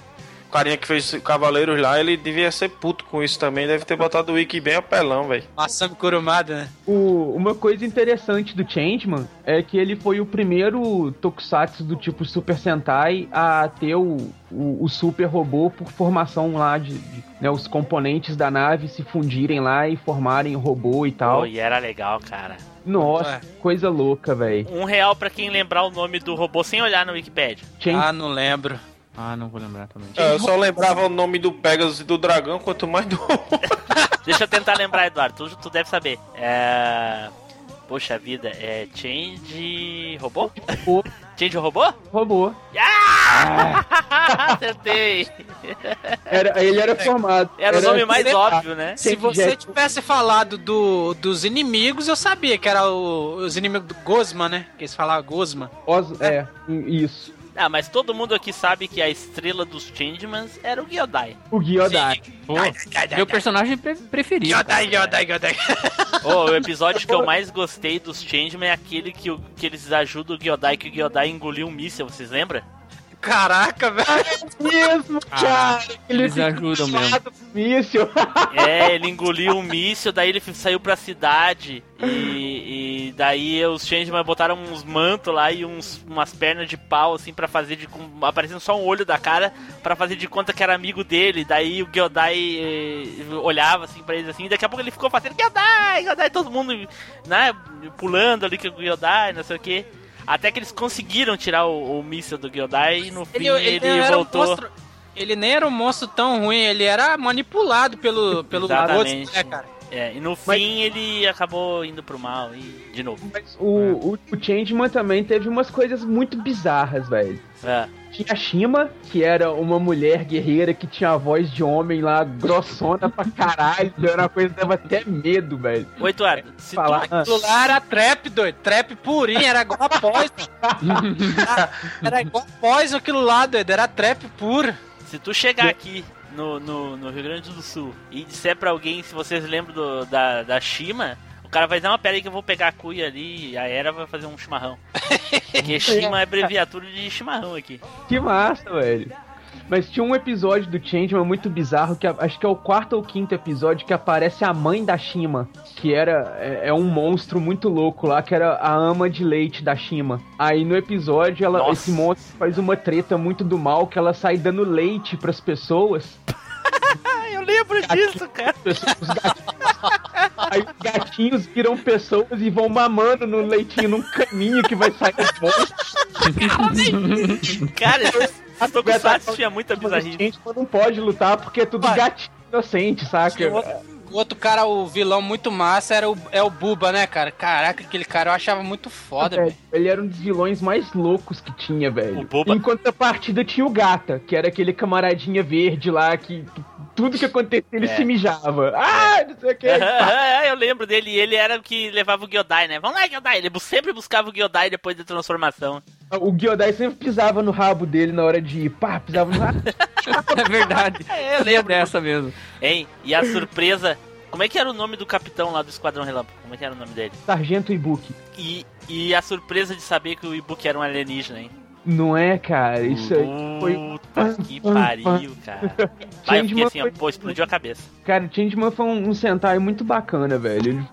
Carinha que fez Cavaleiros lá, ele devia ser puto com isso também. Deve ter botado o Wiki bem apelão, velho. Masami Kurumada, né? O, uma coisa interessante do Changeman é que ele foi o primeiro tokusatsu do tipo Super Sentai a ter o, o, o super robô por formação lá de, de né, os componentes da nave se fundirem lá e formarem o robô e tal. Oh, e era legal, cara. Nossa, coisa louca, velho. Um real para quem lembrar o nome do robô sem olhar no Wikipedia. Change... Ah, não lembro. Ah, não vou lembrar também. É, eu só lembrava o nome do Pegasus e do dragão, quanto mais do. [laughs] Deixa eu tentar lembrar, Eduardo. Tu, tu deve saber. É. Poxa vida, é Change. Robô? Robô. [laughs] Change Robô? Robô. Ah! [laughs] Acertei! Era, ele era formado. Era, era o nome mais óbvio, né? Se você tivesse falado do, dos inimigos, eu sabia que era o, os inimigos do Gosma, né? Que eles falavam Gosma. Os, é, isso. Ah, mas todo mundo aqui sabe que a estrela dos Changemans era o Gyodai. O Gyodai. meu personagem pre preferido. Gyodai, Gyodai, Gyodai. oh, o episódio que eu mais gostei dos Changeman é aquele que, que eles ajudam o Gyodai, que o Gyodai engoliu um míssel, vocês lembram? Caraca, velho. É mesmo, ah, cara. Ele eles ajudam mesmo. Míssil. É, ele engoliu um míssil, daí ele saiu pra cidade. E, e daí os Changeman botaram uns mantos lá e uns, umas pernas de pau, assim, para fazer de. Com, aparecendo só um olho da cara, para fazer de conta que era amigo dele. Daí o Gyodai eh, olhava assim pra eles assim, e daqui a pouco ele ficou fazendo Gyodai, Gyodai, todo mundo, né, pulando ali com o Gyodai, não sei o que. Até que eles conseguiram tirar o, o míssil do Gyodai e no fim ele, ele, ele voltou. Um monstro, ele nem era um monstro tão ruim, ele era manipulado pelo, pelo Exatamente. Outro, né, cara? É, e no Mas... fim ele acabou indo pro mal e de novo. Mas o, é. o, o Changeman também teve umas coisas muito bizarras, velho. É. Tinha a Shima, que era uma mulher guerreira que tinha a voz de homem lá, grossona pra caralho. Era uma coisa que dava até medo, velho. Ô, Eduardo, se falar. Tu... Aquilo lá era trap, doido. Trap purinho, era igual a pós. [laughs] era, era igual a pós aquilo lá, doido. Era trap puro. Se tu chegar aqui no, no, no, Rio Grande do Sul e disser pra alguém se vocês lembram do, da, da Shima, o cara vai dizer, uma pera aí que eu vou pegar a cuia ali e a Era vai fazer um chimarrão. [laughs] Porque Shima é abreviatura de chimarrão aqui. Que massa, velho. Mas tinha um episódio do Changeman muito bizarro, que acho que é o quarto ou quinto episódio, que aparece a mãe da Shima, que era é, é um monstro muito louco lá, que era a ama de leite da Shima. Aí no episódio, ela, esse monstro faz uma treta muito do mal, que ela sai dando leite pras pessoas. [laughs] Eu lembro gatinhos, disso, cara. Os gatinhos, aí os gatinhos viram pessoas e vão mamando no leitinho num caminho que vai sair do monstro. [laughs] cara, a Tokusatsu tinha muita bizarrice. A gente não pode lutar porque é tudo Vai. gatinho inocente, saca? Tinha outro, o outro cara, o vilão muito massa, era o, é o Buba, né, cara? Caraca, aquele cara eu achava muito foda, Velho. Ele era um dos vilões mais loucos que tinha, velho. O Boba- Em contrapartida tinha o Gata, que era aquele camaradinha verde lá que, que tudo que acontecia ele É. se mijava. Ah, não sei o que. [laughs] eu lembro dele, ele era o que levava o Gyodai, né? Vamos lá, Gyodai. Ele sempre buscava o Gyodai depois da transformação. O Gyodai sempre pisava no rabo dele na hora de ir. Pá, pisava no rabo. [laughs] É verdade. [laughs] É, eu lembro. dessa mesmo. Hein? E a surpresa. Como é que era o nome do capitão lá do Esquadrão Relâmpago? Como é que era o nome dele? Sargento Ibuki. E, e a surpresa de saber que o Ibuki era um alienígena, hein? Não é, cara? Isso aí foi. Puta que pariu, cara. [laughs] Vai, eu fiquei assim, foi- pô, explodiu a cabeça. Cara, Changeman foi um, um Sentai muito bacana, velho. Ele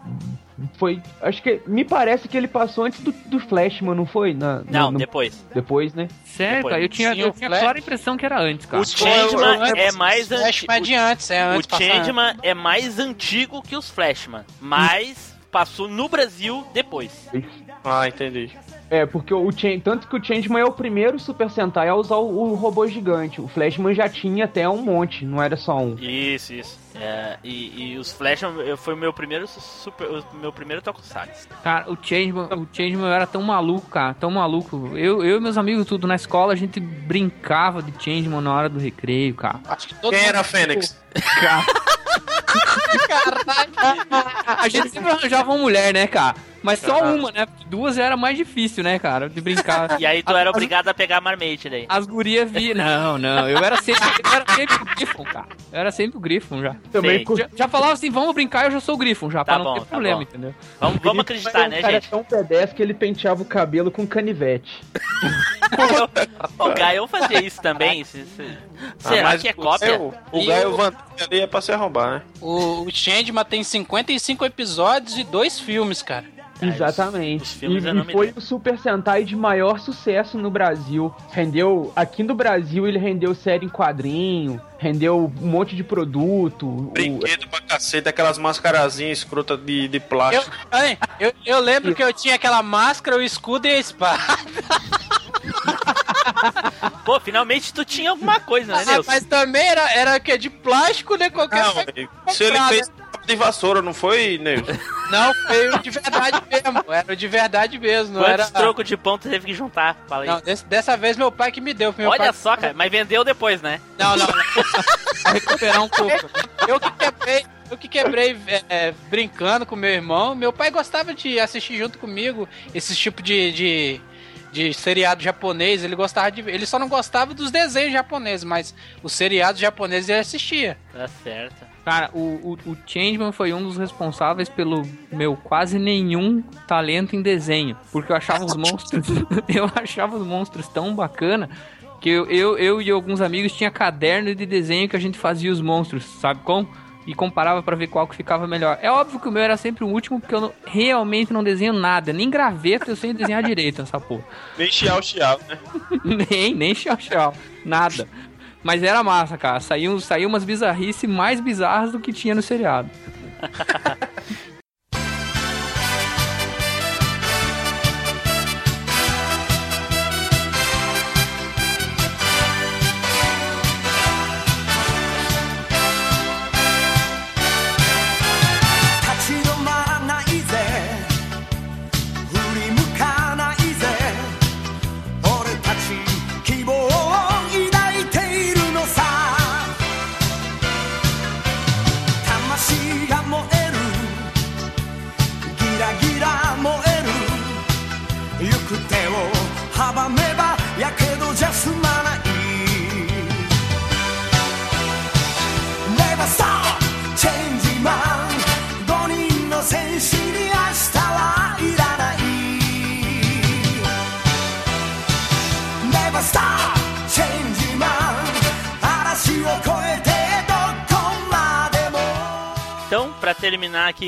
foi. Acho que. Me parece que ele passou antes do, do Flashman, não foi? Na, Não, no- depois. depois, né? Cara, eu tinha, Sim, eu o tinha Flash- clara impressão que era antes, cara. O Changeman eu- é mais Flashman é antigo. de antes, é antes. O. Changeman é mais antigo que os Flashman, mas passou no Brasil depois. Ah, entendi. É, porque o Chan- tanto que o Changeman é o primeiro Super Sentai a usar o, o robô gigante. O Flashman já tinha até um monte, não era só um. Isso, isso. É, e, e os Flashman eu- foi o meu primeiro super, o meu primeiro Tokusatsu. Cara, o Changeman, o Changeman era tão maluco, cara, tão maluco. Eu, eu e meus amigos tudo na escola, a gente brincava de Changeman na hora do recreio, cara. Acho que todo Quem era a Fênix? [laughs] Cara, a gente sempre arranjava uma mulher, né, cara? Mas só Ah. uma, né? Duas era mais difícil, né, cara? De brincar. [laughs] E aí tu era obrigado a pegar a marmite daí. As gurias vi. Não, não. Eu era sempre, eu era sempre o Griffon, cara. Eu era sempre o Griffon já. Também Já, já falava assim, vamos brincar, eu já sou o Griffon já, Tá pra não bom, ter tá problema, bom. entendeu? Vamos, vamos acreditar, o né, cara gente? é tão pedestre que ele penteava o cabelo com canivete. [laughs] O Gaio fazia isso também. se- se- Será Ah, que é cópia? O, o E Gaio o- Van ali é pra se arrombar, né? O, o Changeman tem 55 episódios e dois filmes, cara. Exatamente. os filmes e, eu e foi o Super Sentai de maior sucesso no Brasil. Rendeu. Aqui no Brasil ele rendeu série em quadrinho, rendeu um monte de produto. o- Brinquedo pra cacete, aquelas mascarazinhas escrotas de, de Eu, plástico. hein, eu, eu lembro que eu tinha aquela máscara, o escudo e a espada. [laughs] Pô, finalmente tu tinha alguma coisa, né, Ah, mas também era, era que de plástico, né? Qualquer Não, se ele fez de vassoura, não foi, Neilson? Não, foi o de verdade mesmo. Era o de verdade mesmo. Não Quantos era. trocos de pão tu teve que juntar? Fala aí. Não, desse- dessa vez meu pai que me deu. Meu Olha pai... só, cara, mas vendeu depois, né? Não, não. não. Pra recuperar um pouco. Eu que quebrei, eu que quebrei é, brincando com meu irmão. Meu pai gostava de assistir junto comigo esses tipo de, de, de seriado japonês. Ele gostava de. Ele só não gostava dos desenhos japoneses, mas os seriados japoneses ele assistia. Tá certo. Cara, o, o, o Changeman foi um dos responsáveis pelo meu quase nenhum talento em desenho. Porque eu achava os monstros. [laughs] eu achava os monstros tão bacana que eu, eu, eu e alguns amigos tinha caderno de desenho que a gente fazia os monstros, sabe como? E comparava pra ver qual que ficava melhor. É óbvio que o meu era sempre o último, porque eu não- realmente não desenho nada. Nem graveta eu sei desenhar direito essa porra. Nem chiau chiau, né? [laughs] nem, nem tchau, tchau. Nada. Mas era massa, cara. Saiu, saiu umas bizarrices mais bizarras do que tinha no seriado. [laughs]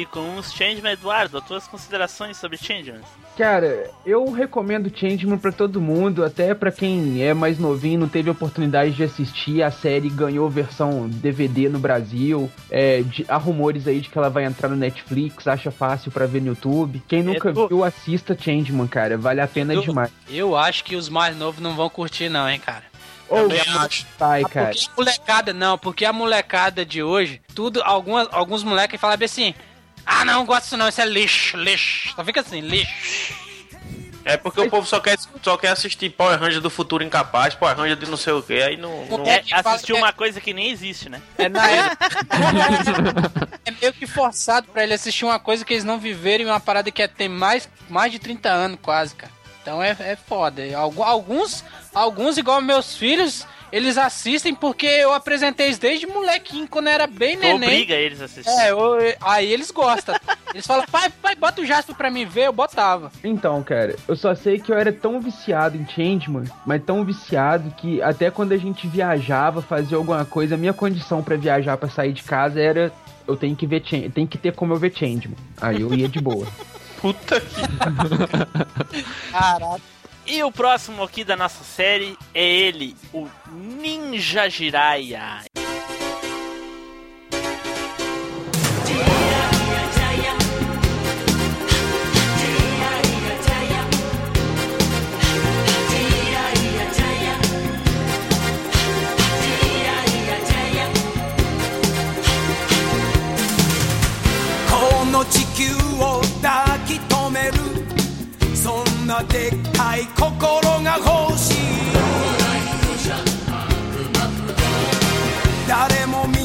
com os Changeman, Eduardo, as tuas considerações sobre Changeman? Cara, eu recomendo Changeman pra todo mundo, até pra quem é mais novinho, não teve oportunidade de assistir. A série ganhou versão DVD no Brasil. É, de- há rumores aí de que ela vai entrar no Netflix, acha fácil pra ver no YouTube. Quem nunca Edu. viu, assista Changeman, cara. Vale a pena Eu- demais. Eu acho que os mais novos não vão curtir, não, hein, cara. Ou pai, cara. Porque a molecada, não, porque a molecada de hoje, tudo, algumas, alguns moleques falam assim, ah não, gosto disso não, isso é lixo, lixo. Só fica assim, lixo. É porque o povo só quer, só quer assistir Power Ranger do futuro incapaz, Power Ranger de não sei o que, aí não. não... É, que fala- assistiu é- uma coisa que nem existe, né? É na época. [laughs] é meio que forçado pra ele assistir uma coisa que eles não viveram e uma parada que é, tem mais, mais de 30 anos quase, cara. Então é, é foda. Algu- Alguns, alguns, igual meus filhos, eles assistem porque eu apresentei eles desde molequinho, quando era bem Tu neném. obriga eles a assistir. É, eu- aí eles gostam. Eles falam, pai, pai, bota o Jasper pra mim ver, eu botava. Então, cara, eu só sei que eu era tão viciado em Changeman, mas tão viciado que até quando a gente viajava, fazia alguma coisa, a minha condição pra viajar, pra sair de casa era eu tenho que ver Change, tem que ter como eu ver Changeman. Aí eu ia de boa. [laughs] Puta que. Caraca. E o próximo aqui da nossa série é ele, o Ninja Jiraiya.「この地球を抱き留める」「そん なでっかい心が欲しい」「誰も見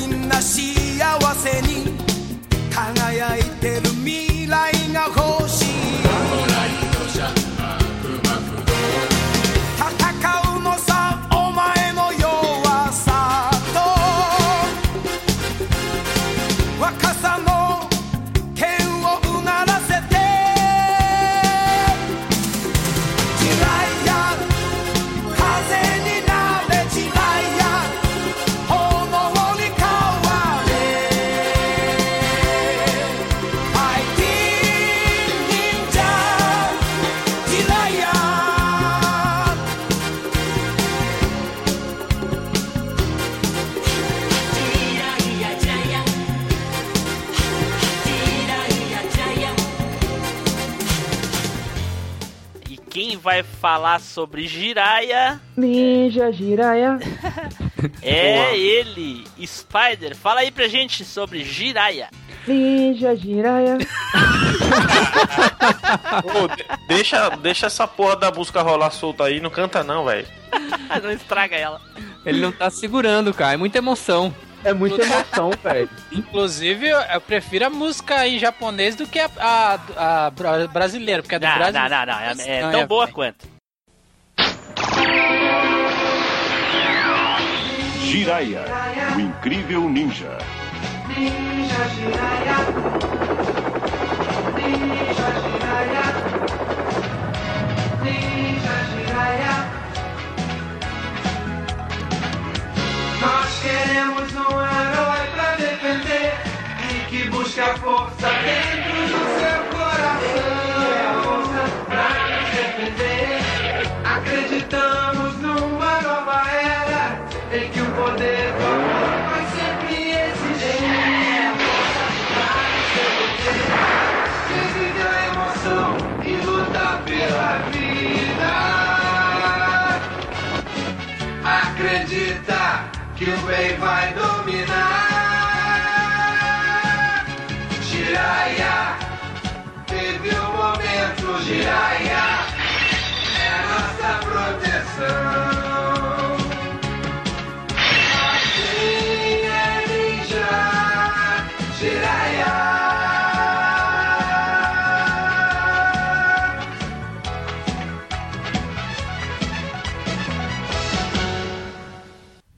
falar sobre Jiraiya Ninja Jiraiya. [laughs] é ele, Spider. Fala aí pra gente sobre Jiraiya. Ninja Jiraiya. [laughs] Ô, de- deixa, deixa essa porra da música rolar solta aí, não canta não, velho. [laughs] Não estraga ela. Ele não tá segurando, cara. É muita emoção. É muita emoção, velho. Inclusive, eu, prefiro a música em japonês do que a, a- a bra- brasileira, porque a do Não, Brasil... não, não, não. É, é tão é- boa quanto. Jiraiya, o incrível ninja. Nós queremos um herói pra defender e que busque a força dentro do seu coração. Força pra nos defender. Acreditamos Que o bem vai dominar. Jiraiya, teve o momento, Jiraiya, é nossa proteção.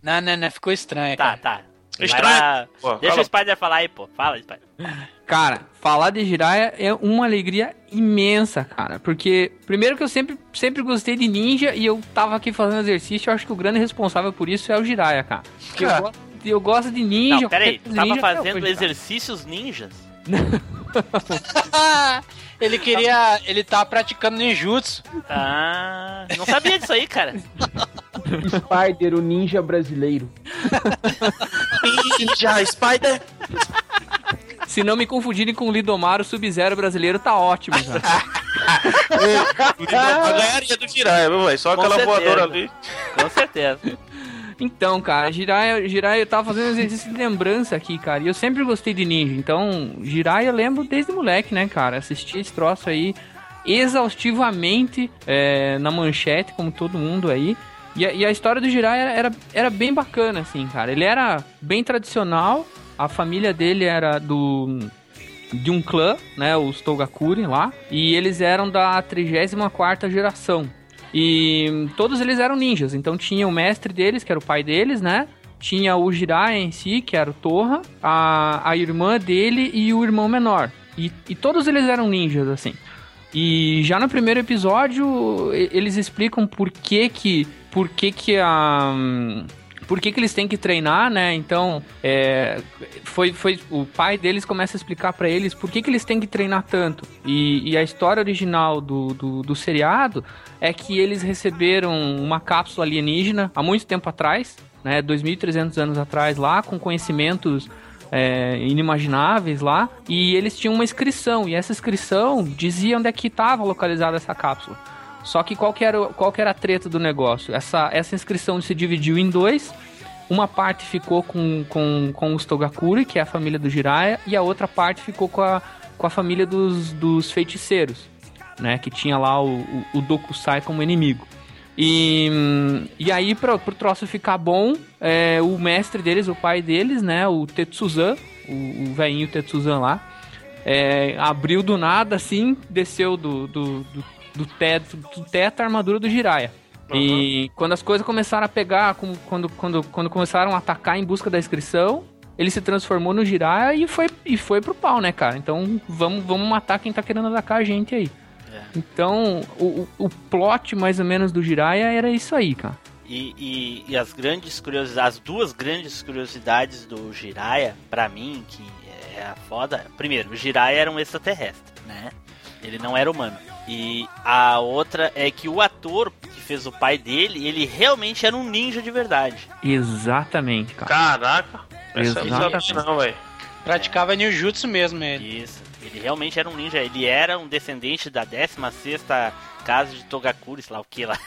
Não, não, não, ficou estranho, Tá, cara. tá. Estranho. lá. Pô, Deixa fala. o Spider falar aí, pô. Fala, Spider. Cara, falar de Jiraiya é uma alegria imensa, cara. Porque, primeiro que eu sempre, sempre gostei de ninja e eu tava aqui fazendo exercício, eu acho que o grande responsável por isso é o Jiraiya, cara. Porque eu, Cara. gosto, eu gosto de ninja. Não, peraí. Tu tava fazendo hoje, exercícios ninjas? [laughs] ele queria... Ele tava praticando ninjutsu. Ah, não sabia disso aí, cara. [laughs] Spider, o ninja brasileiro. Ninja, Spider. Se não me confundirem com o Lidomar, o Sub-Zero brasileiro tá ótimo, cara. o Lindomar ganharia do Jiraiya, viu, velho? Só Com aquela certeza. voadora ali. Com certeza. Então, cara, Jiraiya, Jiraiya, eu tava fazendo um exercício de lembrança aqui, cara, e eu sempre gostei de ninja. Então, Jiraiya eu lembro desde moleque, né, cara? Assisti esse troço aí exaustivamente é, na manchete, como todo mundo aí. E a, e a história do Jiraiya era, era bem bacana, assim, cara. Ele era bem tradicional, a família dele era do de um clã, né, os Togakuri lá, e eles eram da 34ª geração. E todos eles eram ninjas, então tinha o mestre deles, que era o pai deles, né? Tinha o Jiraiya em si, que era o Torra, a, a irmã dele e o irmão menor. E, e todos eles eram ninjas, assim. E já no primeiro episódio, eles explicam por que que, por que, que a... Por que, que eles têm que treinar, né? Então, é, foi, foi o pai deles começa a explicar pra eles por que, que eles têm que treinar tanto. E, e a história original do, do, do seriado é que eles receberam uma cápsula alienígena há muito tempo atrás, né? 2.300 anos atrás lá, com conhecimentos é, inimagináveis lá, e eles tinham uma inscrição, e essa inscrição dizia onde é que estava localizada essa cápsula. Só que qual que era, o- qual que era a treta do negócio? Essa, essa inscrição se dividiu em dois, uma parte ficou com, com, com os Togakuri, que é a família do Jiraiya, e a outra parte ficou com a, com a família dos, dos feiticeiros, né? Que tinha lá o, o, o Dokusai como inimigo. E, e aí, pra, pro troço ficar bom, é, o mestre deles, o pai deles, né? O Tetsuzan, o, o velhinho Tetsuzan lá, é, abriu do nada, assim, desceu do, do, do, do teto, do teto a armadura do Jiraiya. E quando as coisas começaram a pegar, quando, quando, quando começaram a atacar em busca da inscrição, ele se transformou no Jiraiya e foi, e foi pro pau, né, cara? Então vamos, vamos matar quem tá querendo atacar a gente aí. Então, o, o, plot mais ou menos do Jiraiya era isso aí, cara. E, e, e as grandes curiosidades, as duas grandes curiosidades do Jiraiya, pra mim, que é a foda. Primeiro, o Jiraiya era um extraterrestre, né? Ele não era humano. E a outra é que o ator que fez o pai dele, ele realmente era um ninja de verdade. Exatamente, cara. Caraca. Não Exatamente. não, velho. Praticava ninjutsu mesmo ele. Isso. Ele realmente era um ninja. Ele era um descendente da 16 casa de Togakuri, sei lá o que lá.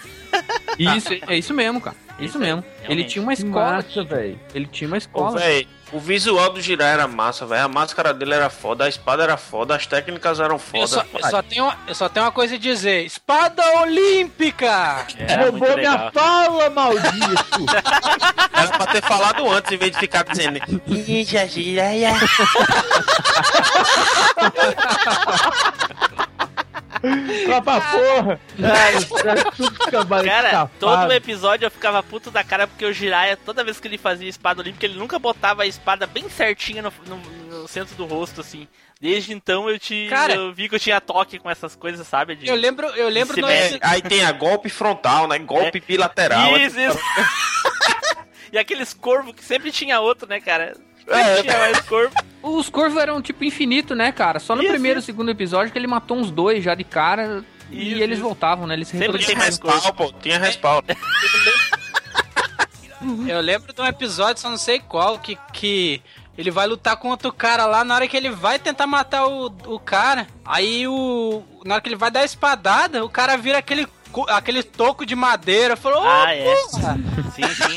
Isso, é isso mesmo, cara. Isso, Isso aí, mesmo. Ele tinha uma escola. massa, velho. Ele tinha uma Ô, escola. O visual do Jiraiya era massa, velho. A máscara dele era foda, a espada era foda, as técnicas eram Eu foda. só, eu, só tenho, eu só tenho uma coisa a dizer: Espada Olímpica! Roubou minha fala, maldito! [laughs] Era pra ter falado antes, em vez de ficar dizendo Ninja Jiraiya. [laughs] Pra porra! Cara, todo episódio eu ficava puto da cara porque o Jiraiya, toda vez que ele fazia espada olímpica, ele nunca botava a espada bem certinha no, no- no centro do rosto, assim. Desde então eu te Cara- eu vi que eu tinha toque com essas coisas, sabe? De- Eu lembro, eu lembro. É, aí tem a golpe frontal, né? Golpe É. bilateral. Isso, isso. [laughs] e aqueles corvos que sempre tinha outro, né, cara? É. tinha mais corvo. Os corvos eram tipo infinito, né, cara? Só no Isso, primeiro e isso. segundo episódio que ele matou uns dois já de cara e Isso, eles isso. voltavam, né? Eles se Sempre Tinha tem respaldo, pô. Tinha respaldo. Eu lembro de um episódio, só não sei qual, que, que ele vai lutar contra o cara lá. Na hora que ele vai tentar matar o, o cara, aí o. Na hora que ele vai dar a espadada, o cara vira aquele, aquele toco de madeira. Falou, Ah, "Ô, é. porra!" Sim, sim.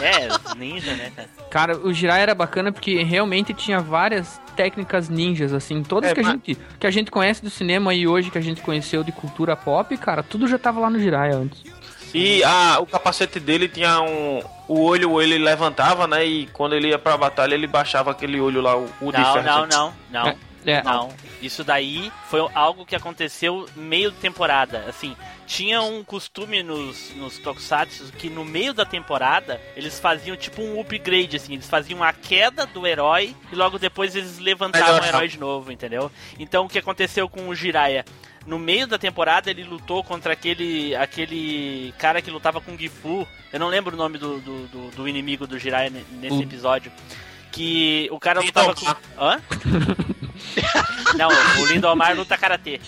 É, ninja, né, cara? Cara, o Jiraiya era bacana porque realmente tinha várias técnicas ninjas, assim, todas É, que, a mas- gente, que a gente conhece do cinema e hoje que a gente conheceu de cultura pop, cara, tudo já tava lá no Jiraiya antes. E a, o capacete dele tinha um. O olho ele levantava, né? E quando ele ia pra batalha, ele baixava aquele olho lá, o, o de Não, ferro. não, não, não. É, Não, isso daí foi algo que aconteceu meio de temporada. Assim, tinha um costume nos, nos Tokusatsu que no meio da temporada eles faziam tipo um upgrade, assim, eles faziam a queda do herói e logo depois eles levantavam o herói de novo, entendeu? Então o que aconteceu com o Jiraiya? No meio da temporada ele lutou contra aquele aquele cara que lutava com o Gifu. Eu não lembro o nome do, do, do- do inimigo do Jiraiya ne- nesse episódio. Que o cara lutava com. Hã? [laughs] [laughs] Não, o Lindomar luta karatê.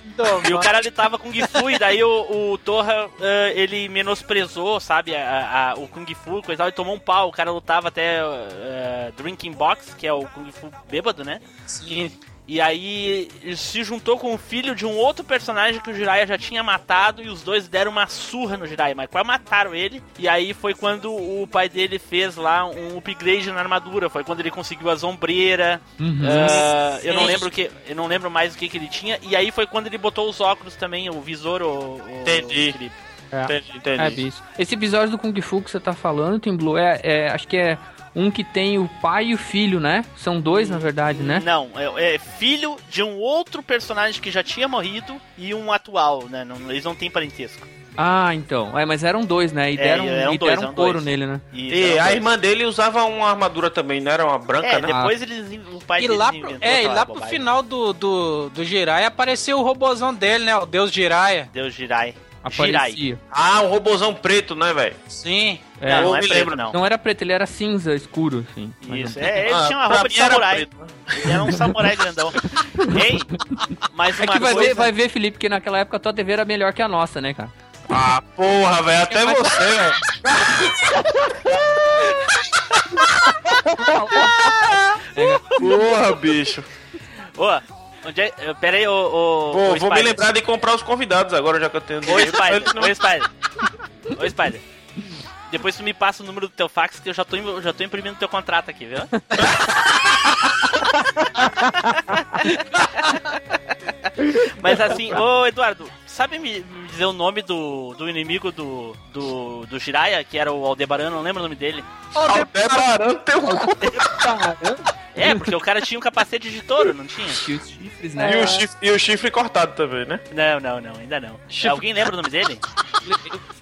E o cara ele tava com Gifu e daí o, o Torra ah, ele menosprezou, sabe, a, a- o Kung Fu, coisa e tal, e tomou um pau. O cara lutava até ah, Drinking Box, que é o Kung Fu bêbado, né? Sim. E aí ele se juntou com o filho de um outro personagem que o Jiraiya já tinha matado e os dois deram uma surra no Jiraiya, mas quase mataram ele. E aí foi quando o pai dele fez lá um upgrade na armadura, foi quando ele conseguiu a sombreira. Uhum. Ah, eu não lembro o que, eu não lembro mais o que, que ele tinha. E aí foi quando ele botou os óculos também, o visor, o, o Entendi. Felipe. Entendi, entendi. É, bicho. Esse episódio do Kung Fu que você tá falando, Tim Blue, é, é- acho que é um que tem o pai e o filho, né? São dois, na verdade, né? Não, é, é filho de um outro personagem que já tinha morrido e um atual, né? Não- eles não têm parentesco. Ah, então. É, mas eram dois, né? E É, deram, eram e dois, deram eram couro dois. nele, né? Isso, E a dois. irmã dele usava uma armadura também, não era uma branca, É, né? depois eles. O pai E lá, pro, é, e lá pro bobagem. final do, do, do Jiraiya apareceu o robozão dele, né? O Deus Jiraiya. Deus Jirai. Jirai. Aparecia. Ah, um robozão preto, né, velho? Sim. É, não, não é me preto, lembro. não. Não era preto, ele era cinza, escuro, assim. Isso, é, ele Ah, tinha uma roupa de era samurai. preto, né? Ele era um samurai grandão. [laughs] Ei, mas É uma que vai coisa... ver, vai ver, Felipe, que naquela época a tua TV era melhor que a nossa, né, cara? Ah, porra, velho, até você, velho. [laughs] Porra, bicho. Ô, onde é... Pera aí, ô... ô, Pô, ô, vou me lembrar de comprar os convidados agora, já que eu tenho Ô, dinheiro. Spider, ô, Spider. Ô, Spider. Depois tu me passa o número do teu fax que eu já tô, já tô imprimindo teu contrato aqui, viu? [laughs] Mas assim, ô Eduardo, sabe me, dizer o nome do, do inimigo do, do, do Jiraiya, que era o Aldebaran, não lembro o nome dele? Aldebaran teu cu. [laughs] É, porque o cara tinha um capacete de touro, não tinha? E os chifres, E, né? o chifre, e o chifre cortado também, né? Não, não, não, ainda não. Alguém lembra o nome dele?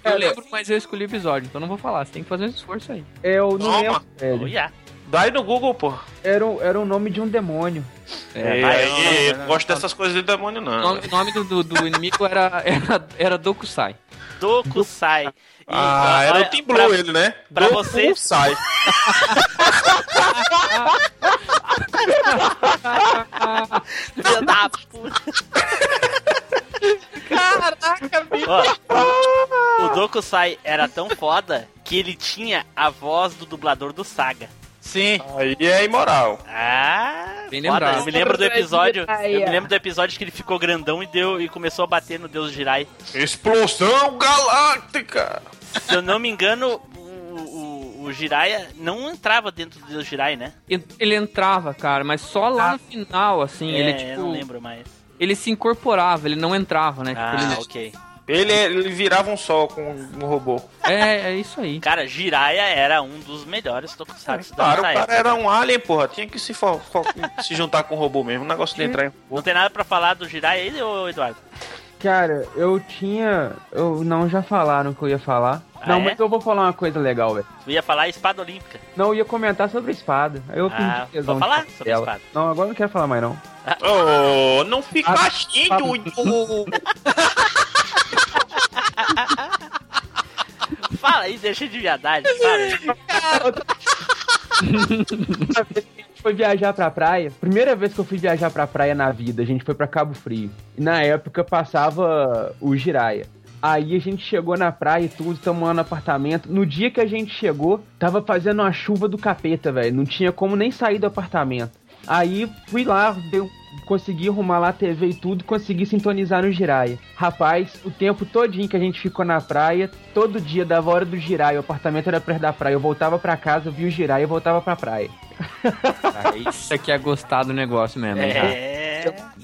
Eu lembro, mas eu escolhi o episódio, então não vou falar. Você tem que fazer um esforço aí. Eu não Toma. lembro, velho. Olha. Dá aí no Google, pô. Era, o- era o nome de um demônio. É, vai, aí, não, não, eu não, não gosto dessas coisas de demônio, O não. nome, o nome do, do, do inimigo era, era, era Dokusai. Dokusai. E, Ah, era o Team Blue pra- ele, né? pra Do cu sai. Filha da puta. Caraca, bicho. Ó, o Dokusai era tão foda que ele tinha a voz do dublador do Saga. Sim. Aí é imoral. Ah, Bem lembrado. Eu me lembro do episódio. Eu me lembro do episódio que ele ficou grandão e deu e começou a bater no Deus Jirai. Explosão galáctica! Se eu não me engano, o, o, o Jiraiya não entrava dentro do Deus Jirai, né? Ele entrava, cara, mas só lá no final, assim, é, ele eu tipo. não lembro mais. Ele se incorporava, ele não entrava, né? Tipo, Ah, ele- ok. Ele, ele virava um sol com um robô. É, é isso aí. Cara, Jiraiya era um dos melhores tokusatsu da Claro, o nossa cara época. era um alien, porra. Tinha que se, fo- fo- se juntar com o robô mesmo. O negócio de entrar em robô. Não tem nada pra falar do Jiraiya aí, ô Eduardo? Cara, eu tinha. Eu não já falaram que eu ia falar. Ah, não, é? mas eu vou falar uma coisa legal, velho. Tu ia falar espada olímpica. Não, eu ia comentar sobre a espada. Aí eu Ah, perdi vou falar sobre a espada. Não, agora eu não quero falar mais não. Oh, não fica Ah, Dudu. [laughs] [laughs] Fala aí, deixa de viadagem, fala aí. Uma vez que a gente foi viajar pra praia, primeira vez que eu fui viajar pra praia na vida, a gente foi pra Cabo Frio. E na época passava o Jiraya. Aí a gente chegou na praia e tudo, tomando apartamento. No dia que a gente chegou, tava fazendo uma chuva do capeta, velho. Não tinha como nem sair do apartamento. Aí fui lá, deu, consegui arrumar lá a TV e tudo, consegui sintonizar no Jiraya. Rapaz, o tempo todinho que a gente ficou na praia, todo dia dava hora do Jiraya, o apartamento era perto da praia. Eu voltava pra casa, via o Jiraya e voltava pra praia. Isso aqui é gostar do negócio mesmo. hein, cara? É.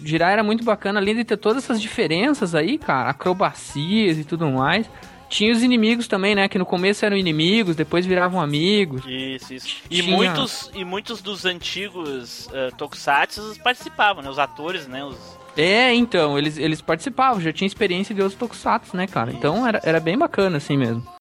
Girar era muito bacana, além de ter todas essas diferenças aí, cara, acrobacias e tudo mais. Tinha os inimigos também, né? Que no começo eram inimigos, depois viravam amigos. Isso, isso. E Tinha- muitos, e muitos dos antigos uh, tokusatsu participavam, né? Os atores, né? Os... É, então, eles, eles participavam, já tinha experiência de outros tokusatsu, né, cara? Então era, era bem bacana assim mesmo.「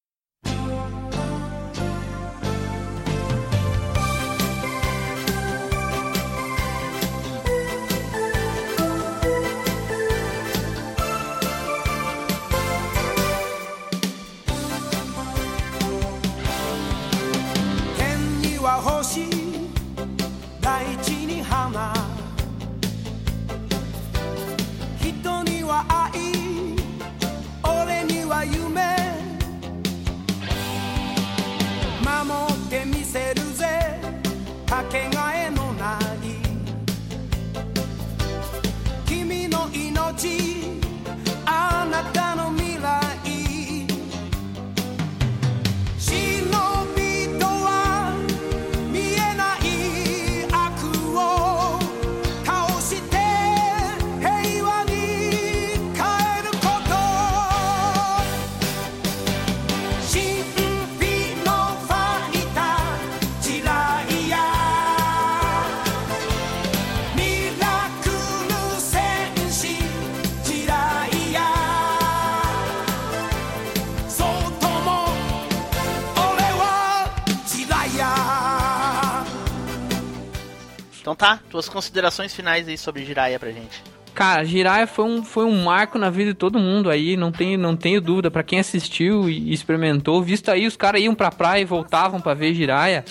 tá, tuas considerações finais aí sobre Jiraiya pra gente. Cara, Jiraiya foi um, foi um marco na vida de todo mundo aí, não tenho, não tenho dúvida. Pra quem assistiu e experimentou, visto aí, os caras iam pra praia e voltavam pra ver Jiraiya.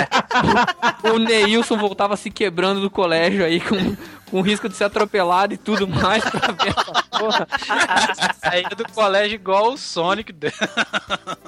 [laughs] o Neilson voltava se quebrando do colégio aí com, com risco de ser atropelado e tudo mais pra ver essa porra. Saía do colégio igual o Sonic.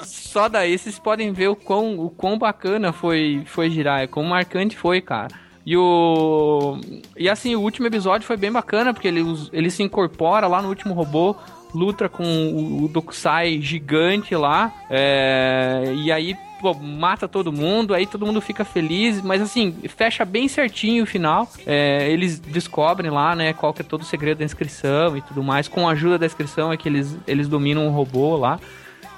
Só daí vocês podem ver o quão, o quão bacana foi, foi Jiraiya, quão marcante foi, cara. E o. E assim, o último episódio foi bem bacana, porque ele, ele se incorpora lá no último robô, luta com o, o Dokusai gigante lá. É, e aí, pô, mata todo mundo, aí todo mundo fica feliz, mas assim, fecha bem certinho o final. É, eles descobrem lá, né, qual que é todo o segredo da inscrição e tudo mais. Com a ajuda da inscrição é que eles, eles dominam o robô lá.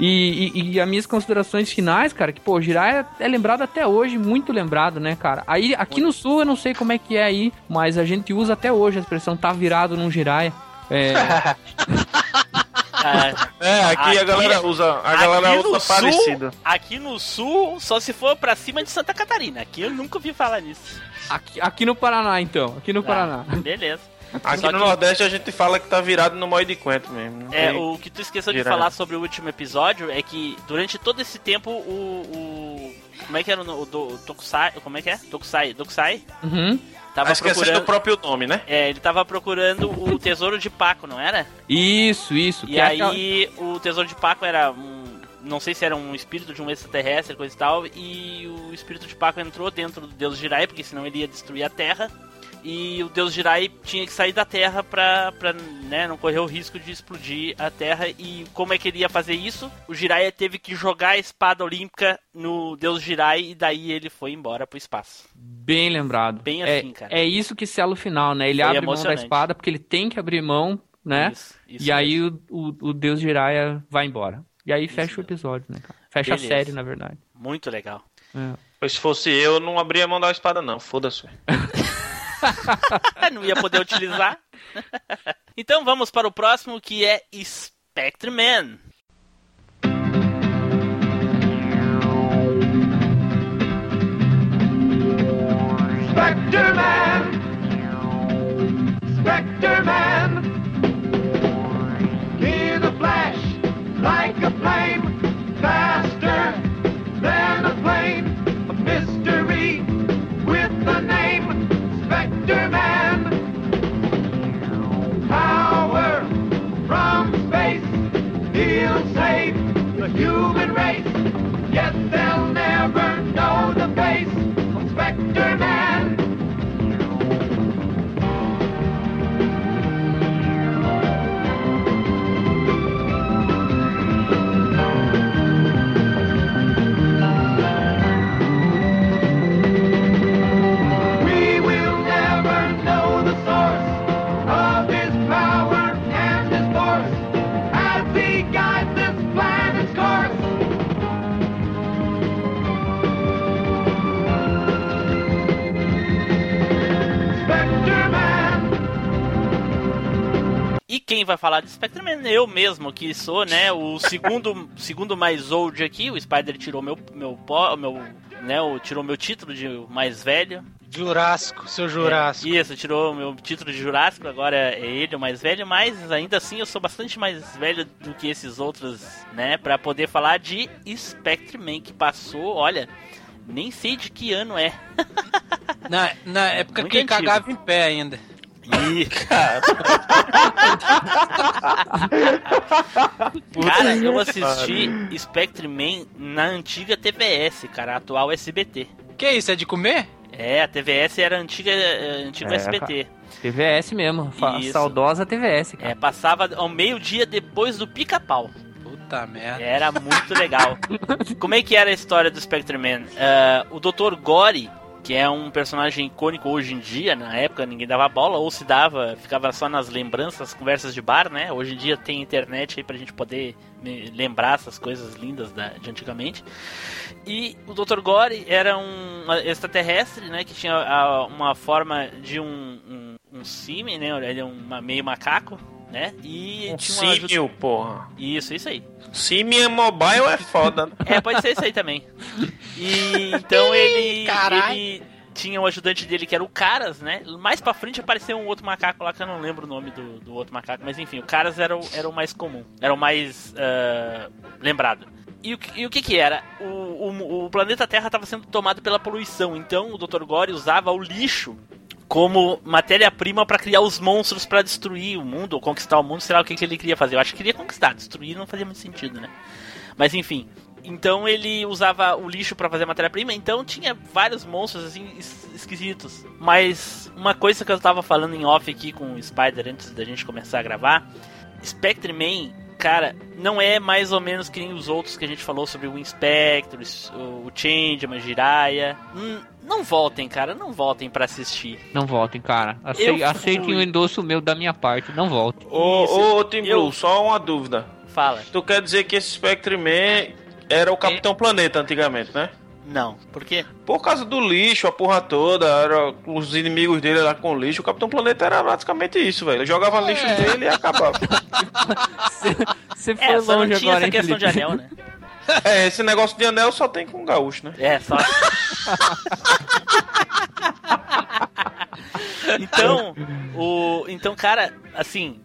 E, e, e, as minhas considerações finais, cara, que, pô, Jiraiya é, é lembrado até hoje, muito lembrado, né, cara? Aí, aqui no sul, eu não sei como é que é aí, mas a gente usa até hoje a expressão tá virado num Jiraiya. [laughs] É... é, aqui, aqui, a galera usa, a galera usa sul, parecido. Aqui no sul, só se for pra cima de Santa Catarina. Aqui eu nunca ouvi falar nisso. Aqui, aqui no Paraná, então. Aqui no ah, Paraná. Beleza. Aqui Só no que... Nordeste a gente fala que tá virado no modo de quento mesmo. É, o que tu esqueceu de falar sobre o último episódio é que durante todo esse tempo o. o... Como é que era o, do, Tokusai? Como é que é? Tokusai? Tokusai? Uhum. Tava procurando o próprio nome, né? É, ele tava procurando o tesouro de Paco, não era? Isso, isso. E aí é o tesouro de Paco era um não sei se era um espírito de um extraterrestre, coisa e tal, e o espírito de Paco entrou dentro do deus Jirai, porque senão ele ia destruir a Terra e o deus Jirai tinha que sair da Terra pra, pra né, não correr o risco de explodir a Terra. E como é que ele ia fazer isso? O Jirai teve que jogar a espada olímpica no deus Jirai e daí ele foi embora pro espaço. Bem lembrado. Bem assim, é, cara. É isso que sela o final, né? Ele foi abre mão da espada porque ele tem que abrir mão, né? Isso, isso e aí o, o, o, deus Jiraiya vai embora. E aí fecha o episódio, né, cara? Fecha Beleza. a série, na verdade. Muito legal. É. Pois se fosse eu, não abria mão da espada, não. Foda-se. [laughs] [laughs] não ia poder utilizar. [laughs] então vamos para o próximo que é Spectre Man. Spectre Man! Human race. Yet they'll never know the face of Spectre Man. E quem vai falar de Spectre-Man? Eu mesmo, que sou, né, o segundo, [laughs] segundo mais old aqui. O Spider tirou meu, meu, meu, né, o, tirou meu título de mais velho. Jurássico, seu Jurássico. É, isso, tirou meu título de Jurássico, agora é ele o mais velho, mas ainda assim eu sou bastante mais velho do que esses outros, né, para poder falar de Spectre-Man, que passou, olha, nem sei de que ano é. [laughs] na, na época Muito que antigo. cagava em pé ainda. Ih, cara. cara, eu assisti Spectre Man na antiga TVS, cara, a atual SBT. Que isso, é de comer? É, a TVS era a antiga, eh, antigo é, SBT. TVS mesmo, isso. saudosa TVS, cara. É, passava ao meio-dia depois do pica-pau. Puta merda. Era muito legal. [laughs] Como é que era a história do Spectre Man? Uh, o Dr. Gore que é um personagem icônico hoje em dia, na época ninguém dava bola, ou se dava, ficava só nas lembranças, conversas de bar, né? Hoje em dia tem internet aí pra gente poder lembrar essas coisas lindas da, de antigamente. E o Dr. Gore era um extraterrestre, né? Que tinha a, uma forma de um, um, um cime, né? Ele é um meio macaco, né? E um tinha símio, porra. Isso, isso aí. Símio mobile é foda. é, pode ser isso aí também. E então ele, ele tinha o ajudante dele que era o Caras, né? Mais pra frente apareceu um outro macaco lá que eu não lembro o nome do, do outro macaco, mas enfim, o Caras era o, era o mais comum, era o mais uh, lembrado. E o, e o, que que era? O, o, o planeta Terra estava sendo tomado pela poluição, então o Dr. Gore usava o lixo como matéria-prima para criar os monstros para destruir o mundo ou conquistar o mundo, sei lá o que, que ele queria fazer. Eu acho que queria conquistar, destruir não fazia muito sentido, né? Mas enfim, então ele usava o lixo para fazer matéria-prima, então tinha vários monstros assim es esquisitos. Mas uma coisa que eu tava falando em off aqui com o Spider antes da gente começar a gravar, Spectre Man, cara, não é mais ou menos que nem os outros que a gente falou sobre o Inspector, o Changeman, Jiraiya. Hum, não voltem, cara, não voltem para assistir. Não voltem, cara. Acei, aceitem o endosso meu da minha parte, não voltem. Ô, ô Tim Blue, só uma dúvida. Fala. Tu quer dizer que esse Spectre Man era o Capitão é. Planeta antigamente, né? Não. Por quê? Por causa do lixo, a porra toda, era os inimigos dele lá com lixo. O Capitão Planeta era basicamente isso, velho. Ele jogava é. lixo dele e acabava. [laughs] Você foi é, longe não tinha agora, essa questão de anel, né? [laughs] É, esse negócio de anel só tem com gaúcho, né? É, só. [laughs] então, o. Então, cara, assim,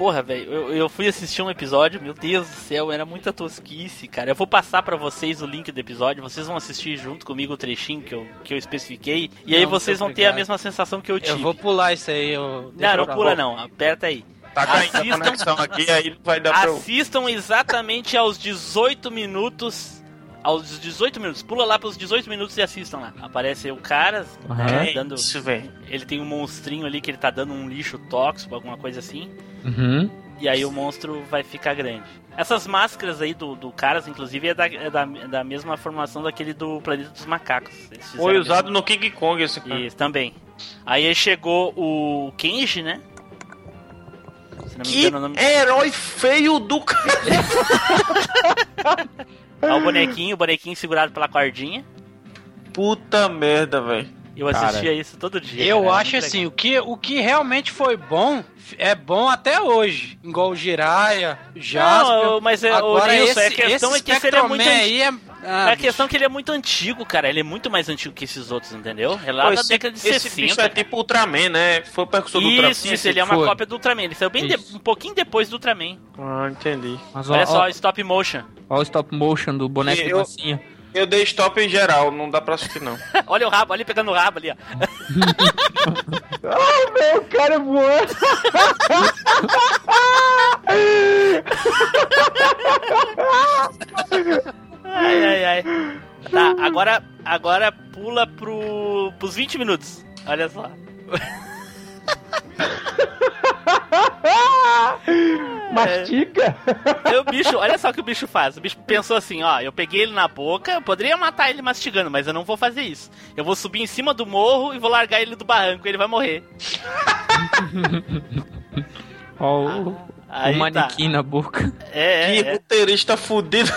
porra, velho, eu, eu, fui assistir um episódio, meu Deus do céu, era muita tosquice, cara. Eu vou passar para vocês o link do episódio, vocês vão assistir junto comigo o trechinho que eu, que eu especifiquei, e não, aí vocês vão ter a mesma sensação que eu tive. Eu vou pular isso aí, eu... Não, não pula não, aperta aí. Tá caindo assistam, a conexão aqui, aí vai dar pra Assistam exatamente aos 18 minutos aos 18 minutos. Pula lá pros 18 minutos e assistam lá. Aparece o cara uhum. né, dando. Isso, velho. Ele tem um monstrinho ali que ele tá dando um lixo tóxico, alguma coisa assim. Uhum. E aí o monstro vai ficar grande. Essas máscaras aí do, do Caras, inclusive, é da, é da, é da mesma formação daquele do Planeta dos Macacos. Foi usado no King Kong esse cara. Isso, também. Aí chegou o Kenji, né? que engano, nome... herói feio do cara! [laughs] Olha o bonequinho, o bonequinho segurado pela cordinha. Puta merda, velho. Eu assistia cara, isso todo dia. Eu cara, acho assim, o que, o que realmente foi bom é bom até hoje. Igual o Jiraya, Jasper. Não, mas é, Agora, Nilson, esse, a questão é que é muito aí é... Ah, a questão é que ele é muito antigo, cara. Ele é muito mais antigo que esses outros, entendeu? É lá Pô, da década de esse 60. Esse é tipo Ultraman, né? Foi o precursor do Ultraman. Isso, isso, ele é uma foi. cópia do Ultraman. Ele saiu bem de, um pouquinho depois do Ultraman. Ah, entendi. Mas, Olha ó, só, ó, stop motion. Olha o stop motion do boneco de massinha. Eu dei stop em geral, não dá pra assistir não. [laughs] olha o rabo, ali pegando o rabo ali, ó. oh, [laughs] meu, cara é voando. [laughs] ai, ai, ai. Tá, agora, agora pula pro, pros 20 minutos. Olha só. [laughs] Mastica? É, o bicho, olha só o que o bicho faz. O bicho pensou assim, ó, eu peguei ele na boca, eu poderia matar ele mastigando, mas eu não vou fazer isso. Eu vou subir em cima do morro e vou largar ele do barranco, e ele vai morrer. [laughs] Ó, o, Aí o manequim tá. na boca. É, é. Que é. roteirista fudido.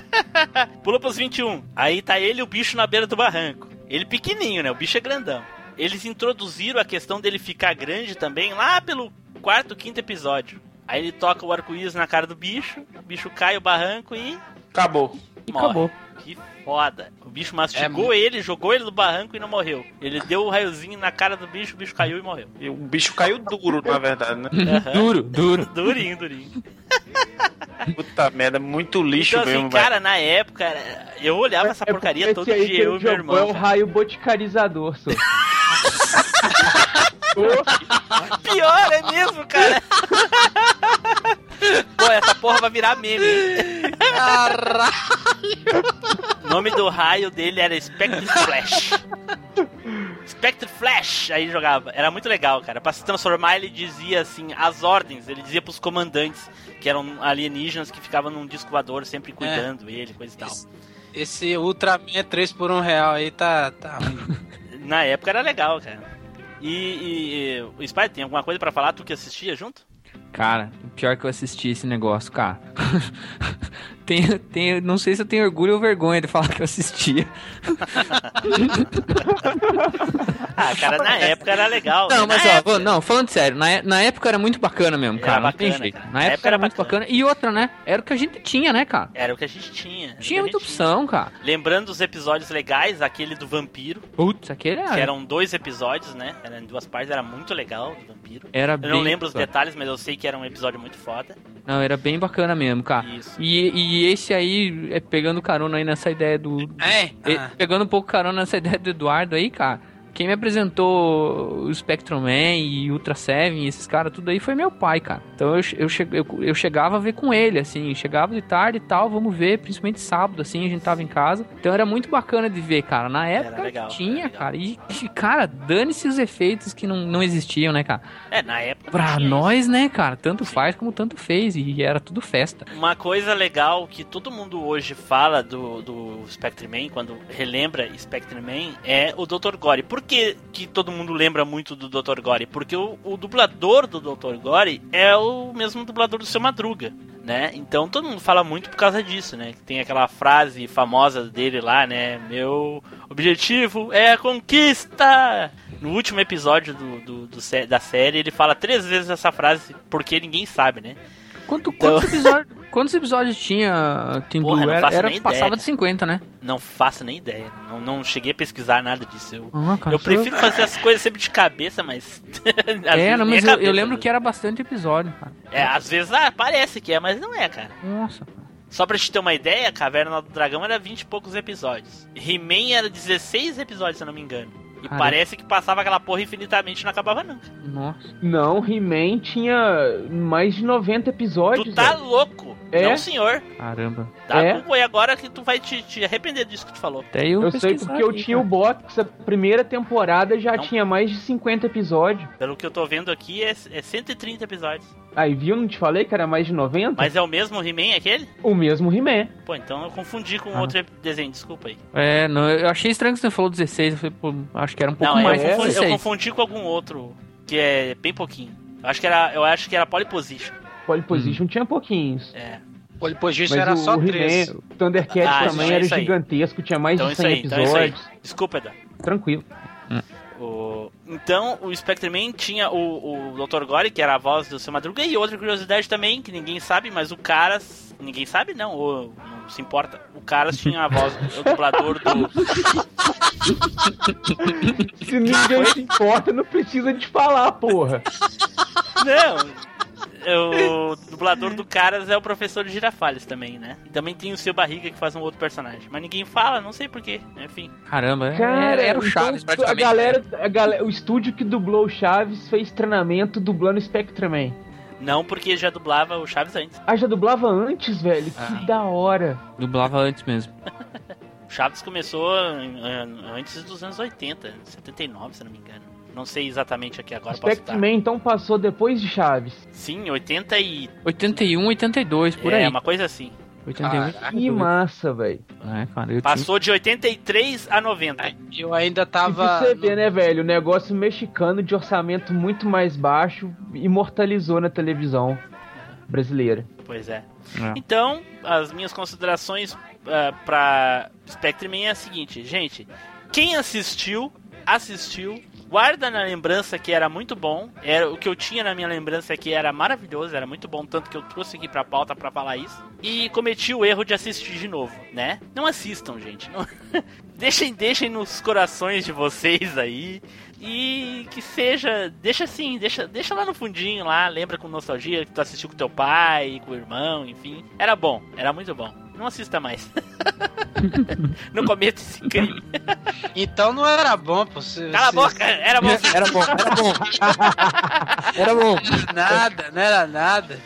[laughs] Pula pros 21. Aí tá ele e o bicho na beira do barranco. Ele pequenininho, né? O bicho é grandão. Eles introduziram a questão dele ficar grande também lá pelo quarto, quinto episódio. Aí ele toca o arco-íris na cara do bicho, o bicho cai o barranco e. Acabou. E morre. acabou. Que foda. O bicho mastigou é... ele, jogou ele no barranco e não morreu. Ele deu o um raiozinho na cara do bicho, o bicho caiu e morreu. E o bicho caiu duro, na verdade, né? [laughs] Uhum. duro, duro. [laughs] Durinho, durinho. Puta merda, muito lixo então, mesmo, assim, cara, na época, eu olhava essa é porcaria todo dia, eu e meu irmão. É um raio boticarizador, só. [laughs] Pior, é mesmo, cara. Pô, essa porra vai virar meme. Caralho. O nome do raio dele era Spectre Flash. Spectre Flash, aí jogava. Era muito legal, cara. Pra se transformar, ele dizia assim, as ordens, ele dizia pros comandantes, que eram alienígenas que ficavam num disco voador sempre cuidando é. ele, coisa e tal. Esse, esse Ultraman 3 por 1 real aí tá, tá. Na época era legal, cara. E, e, e o Spy, tem alguma coisa para falar? Tu que assistia junto? Cara, pior que eu assisti esse negócio, cara. [laughs] tenho, tenho, não sei se eu tenho orgulho ou vergonha de falar que eu assistia. ah, cara, na época era legal. Não, né? mas na ó, época... não, falando sério, na, e- na época era muito bacana mesmo, Era cara. não tem bacana, jeito. cara. Na Na época, época era era muito bacana. E outra, né? Era o que a gente tinha, né, cara? Era o que a gente tinha. Tinha Era muita opção, cara. tinha. Lembrando os episódios legais, aquele do vampiro, Putz, aquele era. que eram dois episódios, né? Eram em duas partes, era muito legal do vampiro. Era Eu bem não lembro os bacana. detalhes, mas eu sei que era um episódio muito foda. Não, era bem bacana mesmo, cara. Isso. E, e esse aí, é pegando carona aí nessa ideia do. É? e- Ah. Pegando um pouco carona nessa ideia do Eduardo aí, cara. Quem me apresentou o Spectrum Man e Ultra Seven, esses caras, tudo aí foi meu pai, cara. Então eu, eu, che- eu, eu chegava a ver com ele, assim, chegava de tarde e tal, vamos ver, principalmente sábado, assim, a gente tava em casa. Então era muito bacana de ver, cara. Na época legal, tinha, cara. E, cara, dane-se os efeitos que não, não existiam, né, cara? É, na época. Pra nós, né, cara, tanto faz como tanto fez. E era tudo festa. Uma coisa legal que todo mundo hoje fala do, do Spectreman, quando relembra Spectreman, é o Dr. Gore. Por que, que todo mundo lembra muito do Dr. Gore? Porque o, o dublador do Dr. Gore é o mesmo dublador do Seu Madruga, né? Então todo mundo fala muito por causa disso, né? Tem aquela frase famosa dele lá, né? Meu objetivo é a conquista! No último episódio do, do- do da série, ele fala três vezes essa frase, porque ninguém sabe, né? Quanto, Então- quantos, episódios, quantos episódios tinha Team Porra, Blue? não Era, era- passava ideia. de 50, né? Não faço nem ideia. Não, não cheguei a pesquisar nada disso. Eu, Ah, cara, eu prefiro fazer as coisas sempre de cabeça, mas. [laughs] É, não, mas é eu, eu lembro né? que era bastante episódio, cara. É, às vezes ah, parece que é, mas não é, cara. Nossa. Só pra te ter uma ideia, Caverna do Dragão era 20 e poucos episódios. He-Man era 16 episódios, se eu não me engano. E Caramba. parece que passava aquela porra infinitamente e não acabava nunca. Nossa. Não, He-Man tinha mais de 90 episódios. Tu tá velho. louco? É? Não, senhor. Caramba. Tá É? Google aí agora que tu vai te, te arrepender disso que tu falou. Até eu, Eu sei porque eu tinha o box, a primeira temporada já Não. tinha mais de 50 episódios. Pelo que eu tô vendo aqui, é, é 130 episódios. Aí, viu? Não te falei que era mais de 90? Mas é o mesmo He-Man aquele? O mesmo He-Man. Pô, então eu confundi com Ah. outro desenho, desculpa aí. É, não, eu achei estranho que você falou 16. Eu falei, pô, acho que era um pouco Não, mais eu, confundi, eu 16. confundi com algum outro que é bem pouquinho. Eu acho que era, eu acho que era Polyposition. Pole Position tinha pouquinhos. É. Mas era o, só o três. O Thundercat Ah, também era gigantesco, tinha mais Então de isso 100 aí, então isso aí. episódios. Desculpa, Edan. Tranquilo. O... Então, o Spectreman tinha o, o Dr. Gore, que era a voz do seu Madruga, e outra curiosidade também, que ninguém sabe, mas o Caras. Ninguém sabe, não, ou não se importa. O Caras tinha a voz do dublador do. Se ninguém se importa, não precisa de falar, porra. Não! O dublador do Caras é o professor de Girafales também, né? E também tem o seu Barriga que faz um outro personagem. Mas ninguém fala, não sei porquê. Enfim. Caramba, é- Cara, era o então, Chaves a praticamente. galera, a galera, o estúdio que dublou o Chaves fez treinamento dublando Spectreman. Não porque já dublava o Chaves antes. Ah, já dublava antes, velho? Ah. Que da hora. Dublava antes mesmo. [laughs] O Chaves começou eh, antes dos anos 80, 79, se não me engano. Não sei exatamente aqui agora. Spectreman então passou depois de Chaves. Sim, 80 e... 81, 82, por é, aí. uma coisa assim. 81, Caraca. Que massa, velho. É, cara, Passou de 83 a 90. Eu ainda E tava. pra você ver, né, velho? O negócio mexicano de orçamento muito mais baixo imortalizou na televisão brasileira. Pois é. tinha- é. Então, as minhas considerações ah, pra Spectreman é a seguinte, gente. Quem assistiu, assistiu. Guarda na lembrança que era muito bom. Era o que eu tinha na minha lembrança é que era maravilhoso, era muito bom, tanto que eu trouxe aqui pra pauta pra falar isso. E cometi o erro de assistir de novo, né? Não assistam, gente. Não- [laughs] deixem, deixem nos corações de vocês aí. E que seja, deixa assim, deixa, deixa lá no fundinho lá, lembra com nostalgia que tu assistiu com teu pai, com o irmão, enfim. Era bom, era muito bom. Não assista mais. [laughs] não cometa esse crime. Então não era bom, pô. Se, Cala a boca, [laughs] era bom. Era bom, era [laughs] bom. Era bom. Não era nada, não era nada.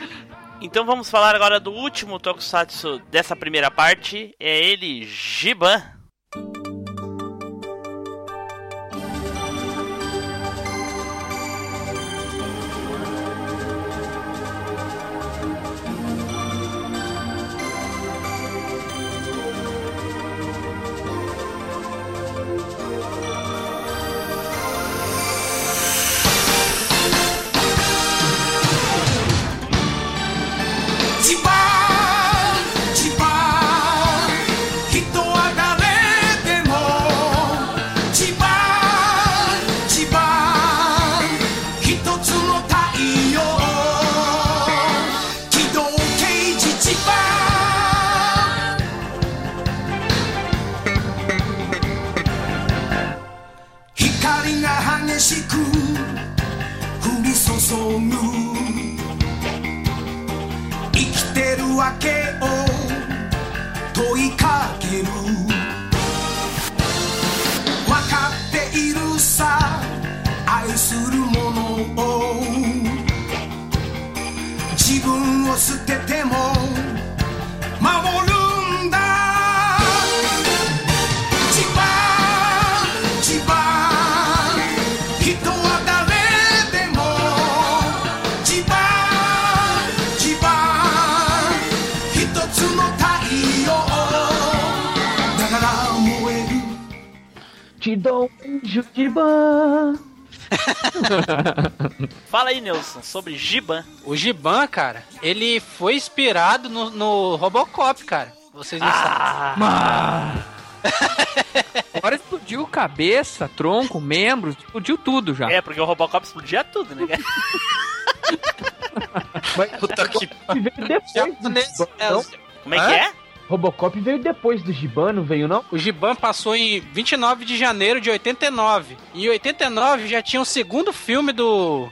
Então vamos falar agora do último tokusatsu dessa primeira parte. É ele, Giban. を捨てても守るんだ。千葉千葉人は誰でも千葉千葉一つの太陽。だから燃える。Te dou um Jutibã. [laughs] Fala aí, Nelson, sobre Giban. O Giban, cara, ele foi inspirado no, no Robocop, cara. Vocês não sabem. Ah. [laughs] Agora explodiu cabeça, tronco, membros, explodiu tudo já. É, porque o Robocop explodia tudo, né? cara? Mas [laughs] Puta que depois é, os- Como é que é? Robocop veio depois do Giban, não veio não? O Giban passou em 29 de janeiro de 89. Em 89 já tinha o segundo filme do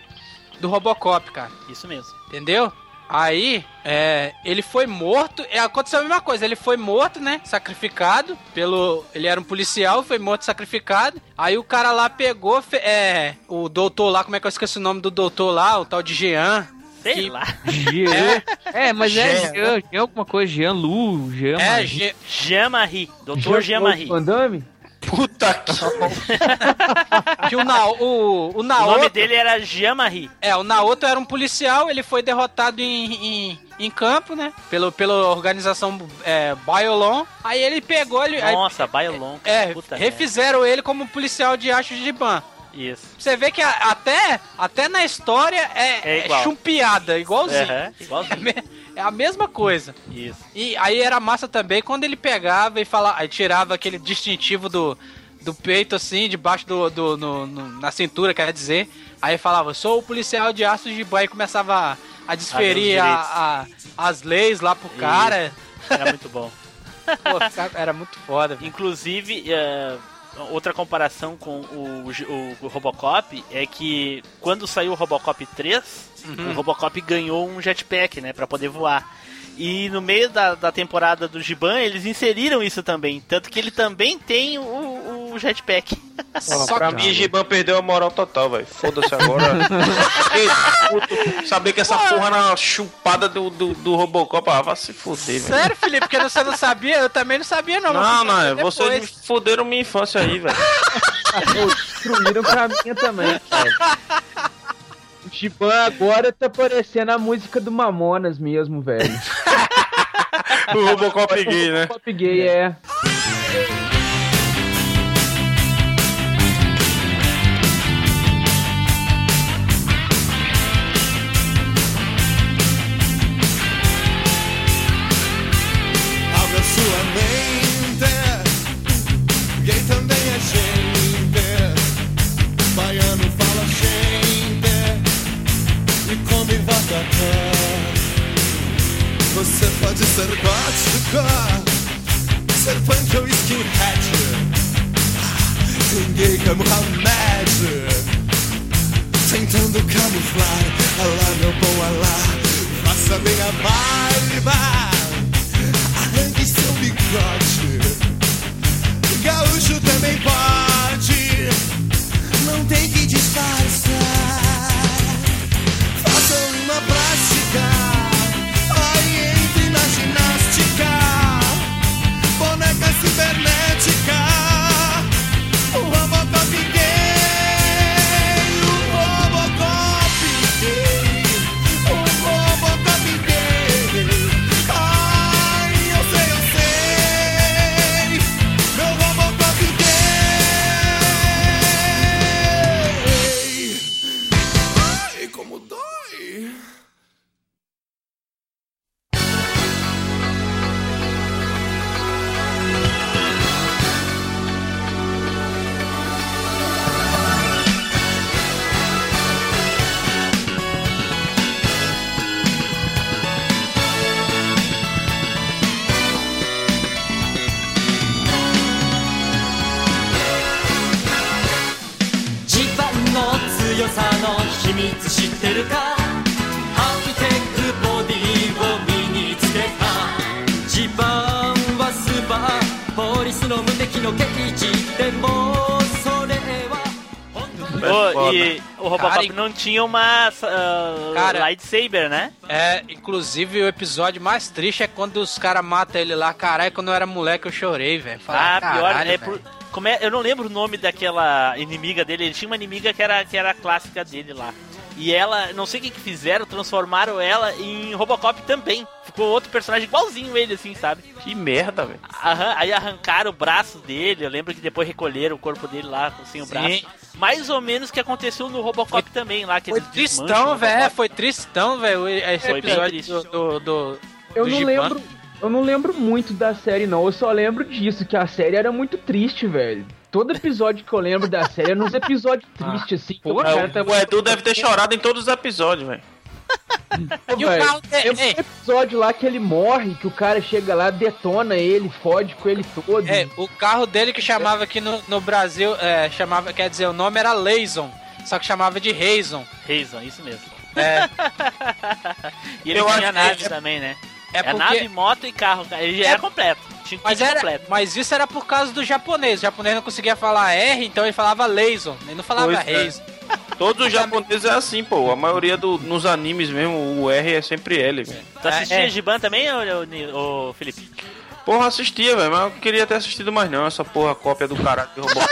do Robocop, cara. Isso mesmo. Entendeu? Aí, é, ele foi morto. É, aconteceu a mesma coisa. Ele foi morto, né? Sacrificado pelo. Ele era um policial, foi morto, sacrificado. Aí o cara lá pegou. É, o doutor lá, como é que eu esqueci o nome do doutor lá? O tal de Jean. Sei Que- lá. Jean. É, mas é Jean. Jean, Jean alguma coisa, Jean Lu, Jean. É, Marie. Jean. Jean-Marie. Doutor Jean-Marie. Van Damme? Puta que. [laughs] Que o, Na, o, o O Naoto. nome dele era Jean-Marie. É, o Naoto era um policial, ele foi derrotado em, em, em campo, né? Pelo, pela organização é, Biolon. Aí ele pegou ele. aí- Nossa, Bailon. é, Puta refizeram ele como policial de Acho de Ban. Isso. Você vê que a- até, até na história é, É é, igual. chumpiada, igualzinho. [laughs] É, igualzinho. me- é a mesma coisa. Isso. E aí era massa também quando ele pegava e falava, aí tirava aquele distintivo do, do peito assim, debaixo do, do no- no- na cintura, quer dizer. Aí falava, sou o policial de aço de banho e começava a, a desferir A a, as leis lá pro cara. Era muito bom. [laughs] Pô, era muito foda. velho. Inclusive, é, outra comparação com o, o- o Robocop é que quando saiu o Robocop 3, Uhum. o Robocop ganhou um jetpack, né, pra poder voar. E no meio da, da temporada do Giban, eles inseriram isso também. Tanto que ele também tem o, o jetpack. [laughs] Só pra que- mim, Giban perdeu a moral total, velho. Foda-se agora. [laughs] Saber que essa porra na chupada do, do, do Robocop, ah, vai se fuder, velho. Sério, Felipe, porque você não sabia? Eu também não sabia, não. Não, não, vocês me fuderam minha infância aí, velho. Destruíram pra minha também, [laughs] cara. O Giban agora tá parecendo a música do Mamonas mesmo, velho. [laughs] O Robocop gay, né? Pop gay, é. Abra Você pode ser gótica, ser punk ou skinhead. Tem gay como Hamed, tentando camuflar. Alá, meu bom alá, faça bem a barba. Arranque seu bigode. Gaúcho também pode. Não tem que disfarçar. 知ってるかアーキテクボディを身につけた地盤はスーパーポリスの無敵の刑事でもそれは e né? o Robocop cara, não tinha uma uh, cara, lightsaber, né? É, inclusive o episódio mais triste é quando os caras matam ele lá. Caralho, quando eu era moleque eu chorei, velho. Ah, pior, é por, como é, eu não lembro o nome daquela inimiga dele. Ele tinha uma inimiga que era, que era clássica dele lá. E ela, não sei o que, que fizeram, transformaram ela em Robocop também. Ficou outro personagem igualzinho ele, assim, sabe? Que merda, velho. Arran- aí arrancaram o braço dele. Eu lembro que depois recolheram o corpo dele lá sem o Sim. braço. Mais ou menos o que aconteceu no Robocop também lá. Que Foi tristão, velho. Foi tristão, velho. Esse Foi episódio do, do, do, Eu do não Giban. lembro. Eu não lembro muito da série, não. Eu só lembro disso, que a série era muito triste, velho. Todo episódio que eu lembro da série era uns episódios tristes, assim. que o tá- o Edu deve ter chorado em todos os episódios, velho. E o carro dele- Tem um ei. episódio lá que ele morre, que o cara chega lá, detona ele, fode com ele todo. É, o carro dele que chamava aqui no, no Brasil, é, chamava, quer dizer, o nome era Leison, só que chamava de Reison. Reison, isso mesmo. É, E ele Eu tinha acho- nave é- também, né? É É, porque... nave, moto e carro. cara. Ele já É- era completo. Tinha Mas, era, completo. mas isso era por causa do japonês. O japonês não conseguia falar R, então ele falava Leison. Ele não falava Pois é. Todos os japoneses é assim, pô. A maioria do, nos animes mesmo, o R é sempre L, velho. Tu assistia é. Giban também, ô, ô, ô, Felipe? Porra, assistia, velho, mas eu queria ter assistido mais não, essa porra cópia do caralho que roubou. [laughs]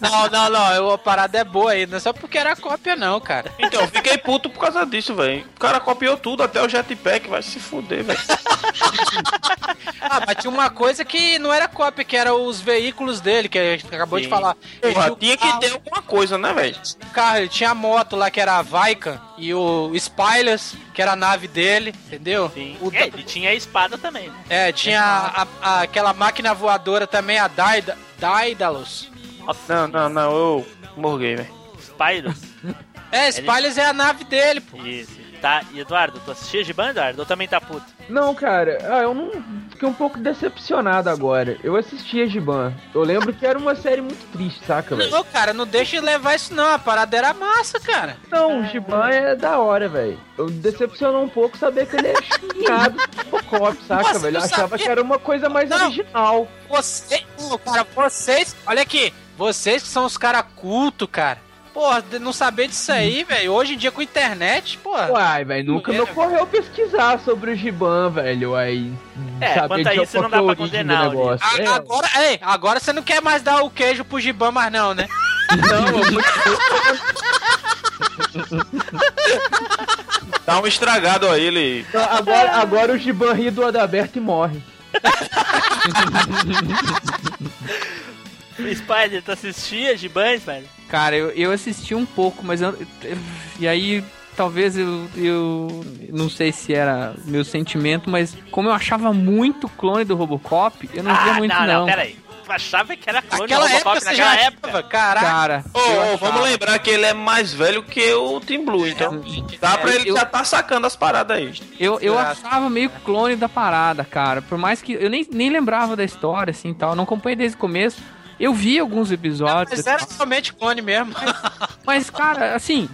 Não, não, não. eu- A parada é boa aí. Não é só porque era cópia, não, cara. então, eu fiquei puto por causa disso, velho. O cara copiou tudo, até o jetpack, vai se fuder, velho. [laughs] Ah, mas tinha uma coisa que não era cópia, que era os veículos dele, que a gente acabou de Sim. falar. Ele Porra, tinha que carro- ter alguma coisa, né, velho? o carro, ele tinha a moto lá que era a Vaikan e o Spylers, que era a nave dele, entendeu? Sim. O É, da- ele tinha a espada também, né? é, tinha a- a- aquela máquina voadora também, a Daida, Daedalus. Nossa, Não, não, não, eu morguei, velho. Spyros. É, Spylers é a nave dele, pô. Isso. Tá, e Eduardo, tu assistia Giban, Eduardo? Ou também tá puto? Não, cara, ah, eu não. Fiquei um pouco decepcionado agora. Eu assisti a Giban. Eu lembro que era uma série muito triste, saca, velho? Não, cara, não deixa levar isso não, a parada era massa, cara. Não, o Giban é da hora, velho. Eu decepcionou um pouco saber que ele é chunhado do Robocop, saca, Nossa, velho? Eu achava sabia. que era uma coisa mais Não. original. Você, Pô, cara, vocês, olha aqui, vocês que são os caras cultos, cara. Porra, não saber disso aí, velho. Hoje em dia com internet, porra. Uai, velho, nunca me É, ocorreu pesquisar sobre o Giban, velho. Aí. É, saber quanto a isso, não dá que a pra condenar o negócio. A- É, Agora, ei, agora você não quer mais dar o queijo pro Giban mais não, né? não, eu vou- Dá um estragado aí, ele. agora, agora o Giban ri do Adalberto e morre. [laughs] Spider, tu assistia Giban, Spider? Cara, eu, eu assisti um pouco, mas eu. E aí, talvez eu, eu. Não sei se era meu sentimento, mas como eu achava muito clone do Robocop, eu não via muito Ah, não, não. não, pera aí. Tu achava que era clone Naquela do Robocop época naquela já época? caraca. Cara, eu ô, achava. vamos lembrar que ele é mais velho que o Team Blue, então. Dá pra É, ele eu- já tá sacando as paradas aí. Eu, eu achava meio clone da parada, cara. Por mais que. Eu nem, nem lembrava da história, assim tal. Não acompanhei desde o começo. Eu vi alguns episódios. Mas era somente clone mesmo. [laughs] Mas, cara, assim,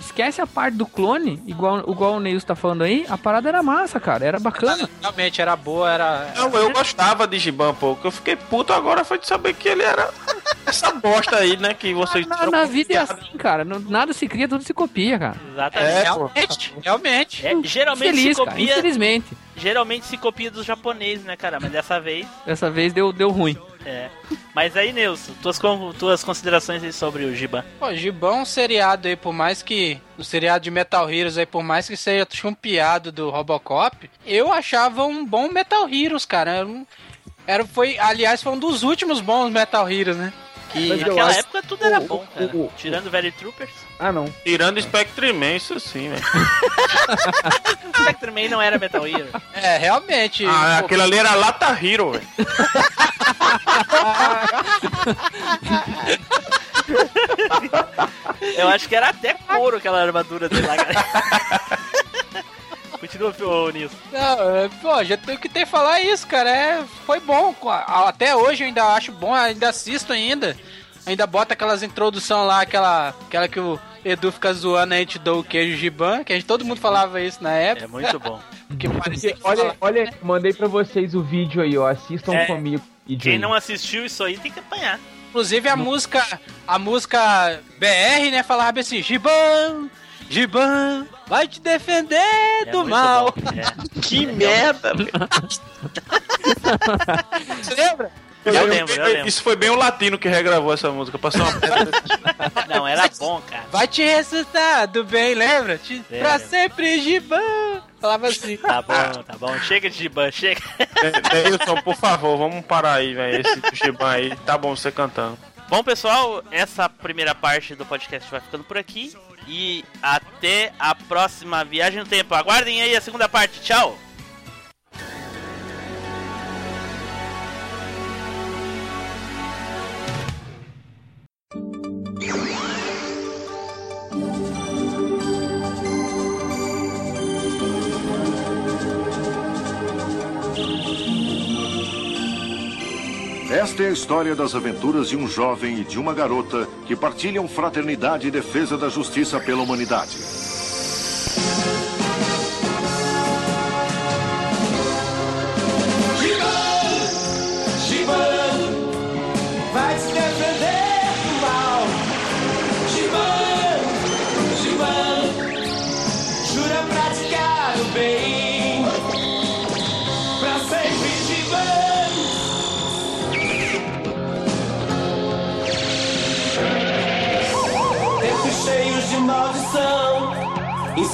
esquece a parte do clone, igual, igual o Neils tá falando aí, a parada era massa, cara, era bacana. Realmente era boa, era. Não, eu gostava de Giban, pô. que Eu fiquei puto agora foi de saber que ele era [laughs] essa bosta aí, né? Que vocês Na, na vida é assim, cara, não- nada se cria, tudo se copia, cara. Exatamente. É, pô. realmente, realmente. É, geralmente Feliz, se cara, copia, infelizmente. geralmente se copia dos japoneses, né, cara? Mas dessa vez, Dessa vez deu, deu ruim. É. Mas aí, Nilson, tuas, tuas considerações aí sobre o Giban. Pô, Gibão é um seriado aí, por mais que. O seriado de Metal Heroes aí, por mais que seja chumpeado do Robocop, eu achava um bom Metal Heroes, cara. Era, era foi, aliás, foi um dos últimos bons Metal Heroes, né? Que Mas Naquela acho- época tudo era o- bom, o- cara. o- Tirando Very Troopers. Ah, não. Tirando Spectre Man, isso sim, velho. [laughs] Spectre Man não era Metal Hero. é, realmente. Ah, pô, aquele ali era Lata Hero, velho. Eu acho que era até couro aquela armadura dele lá, cara. [laughs] Continua, ô, Nilson. Não, é, pô, já tem o que tem que falar isso, cara. É, foi bom. Até hoje eu ainda acho bom, ainda assisto ainda. Ainda bota aquelas introdução lá, aquela, aquela que o Edu fica zoando, a gente dá o queijo giban, que a gente, todo mundo falava isso na época. É muito bom. [laughs] Porque parecia que Olha, olha, mandei pra vocês o vídeo aí, ó. Assistam É. comigo. Quem aí. não assistiu isso aí tem que apanhar. Inclusive a música, a música BR, né, falava assim, Giban, Giban, vai te defender É do mal. bom, é. Que merda, velho. Você lembra? Eu lembro, eu lembro. Isso foi bem o latino que regravou essa música. Passou uma Não, era bom, cara. Vai te ressuscitar do bem, lembra? Te, É, pra lembro. sempre, Giban. Falava assim. Tá bom, tá bom. Chega de Giban, chega. Neilson, por favor, vamos parar aí, velho. Esse Giban aí, tá bom você cantando. Bom, pessoal, essa primeira parte do podcast vai ficando por aqui. E até a próxima viagem no tempo. Aguardem aí a segunda parte. Tchau! Esta é a história das aventuras de um jovem e de uma garota que partilham fraternidade e defesa da justiça pela humanidade.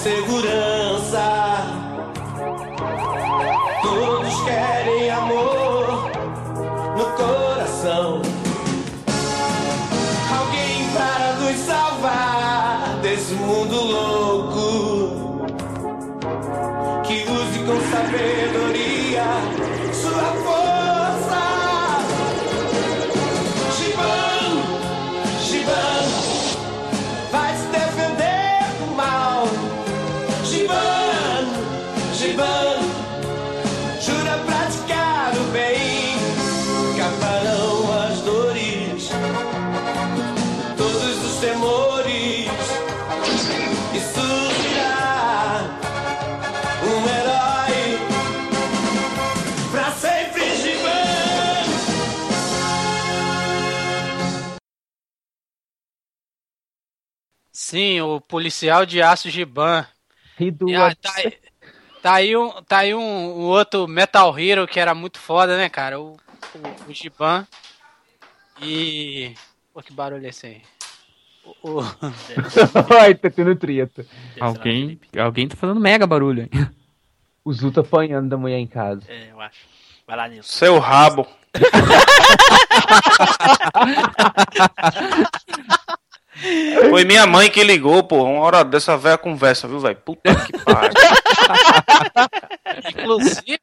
Insegurança. Sim, o policial de aço Giban. E do Ah, tá, aí- tá aí um, tá aí um, um outro Metal Hero que era muito foda, né, cara? O, o, o Giban. E. Pô, que barulho é esse aí? O, o- [laughs] Ai, tá tendo treta. Alguém, alguém tá fazendo mega barulho aí. O Zu tá apanhando da mulher em casa. É, eu acho. Vai lá, Nilson. Seu rabo. [laughs] Foi minha mãe que ligou, pô. Uma hora dessa velha conversa, viu, velho? Puta que pariu. [laughs] inclusive,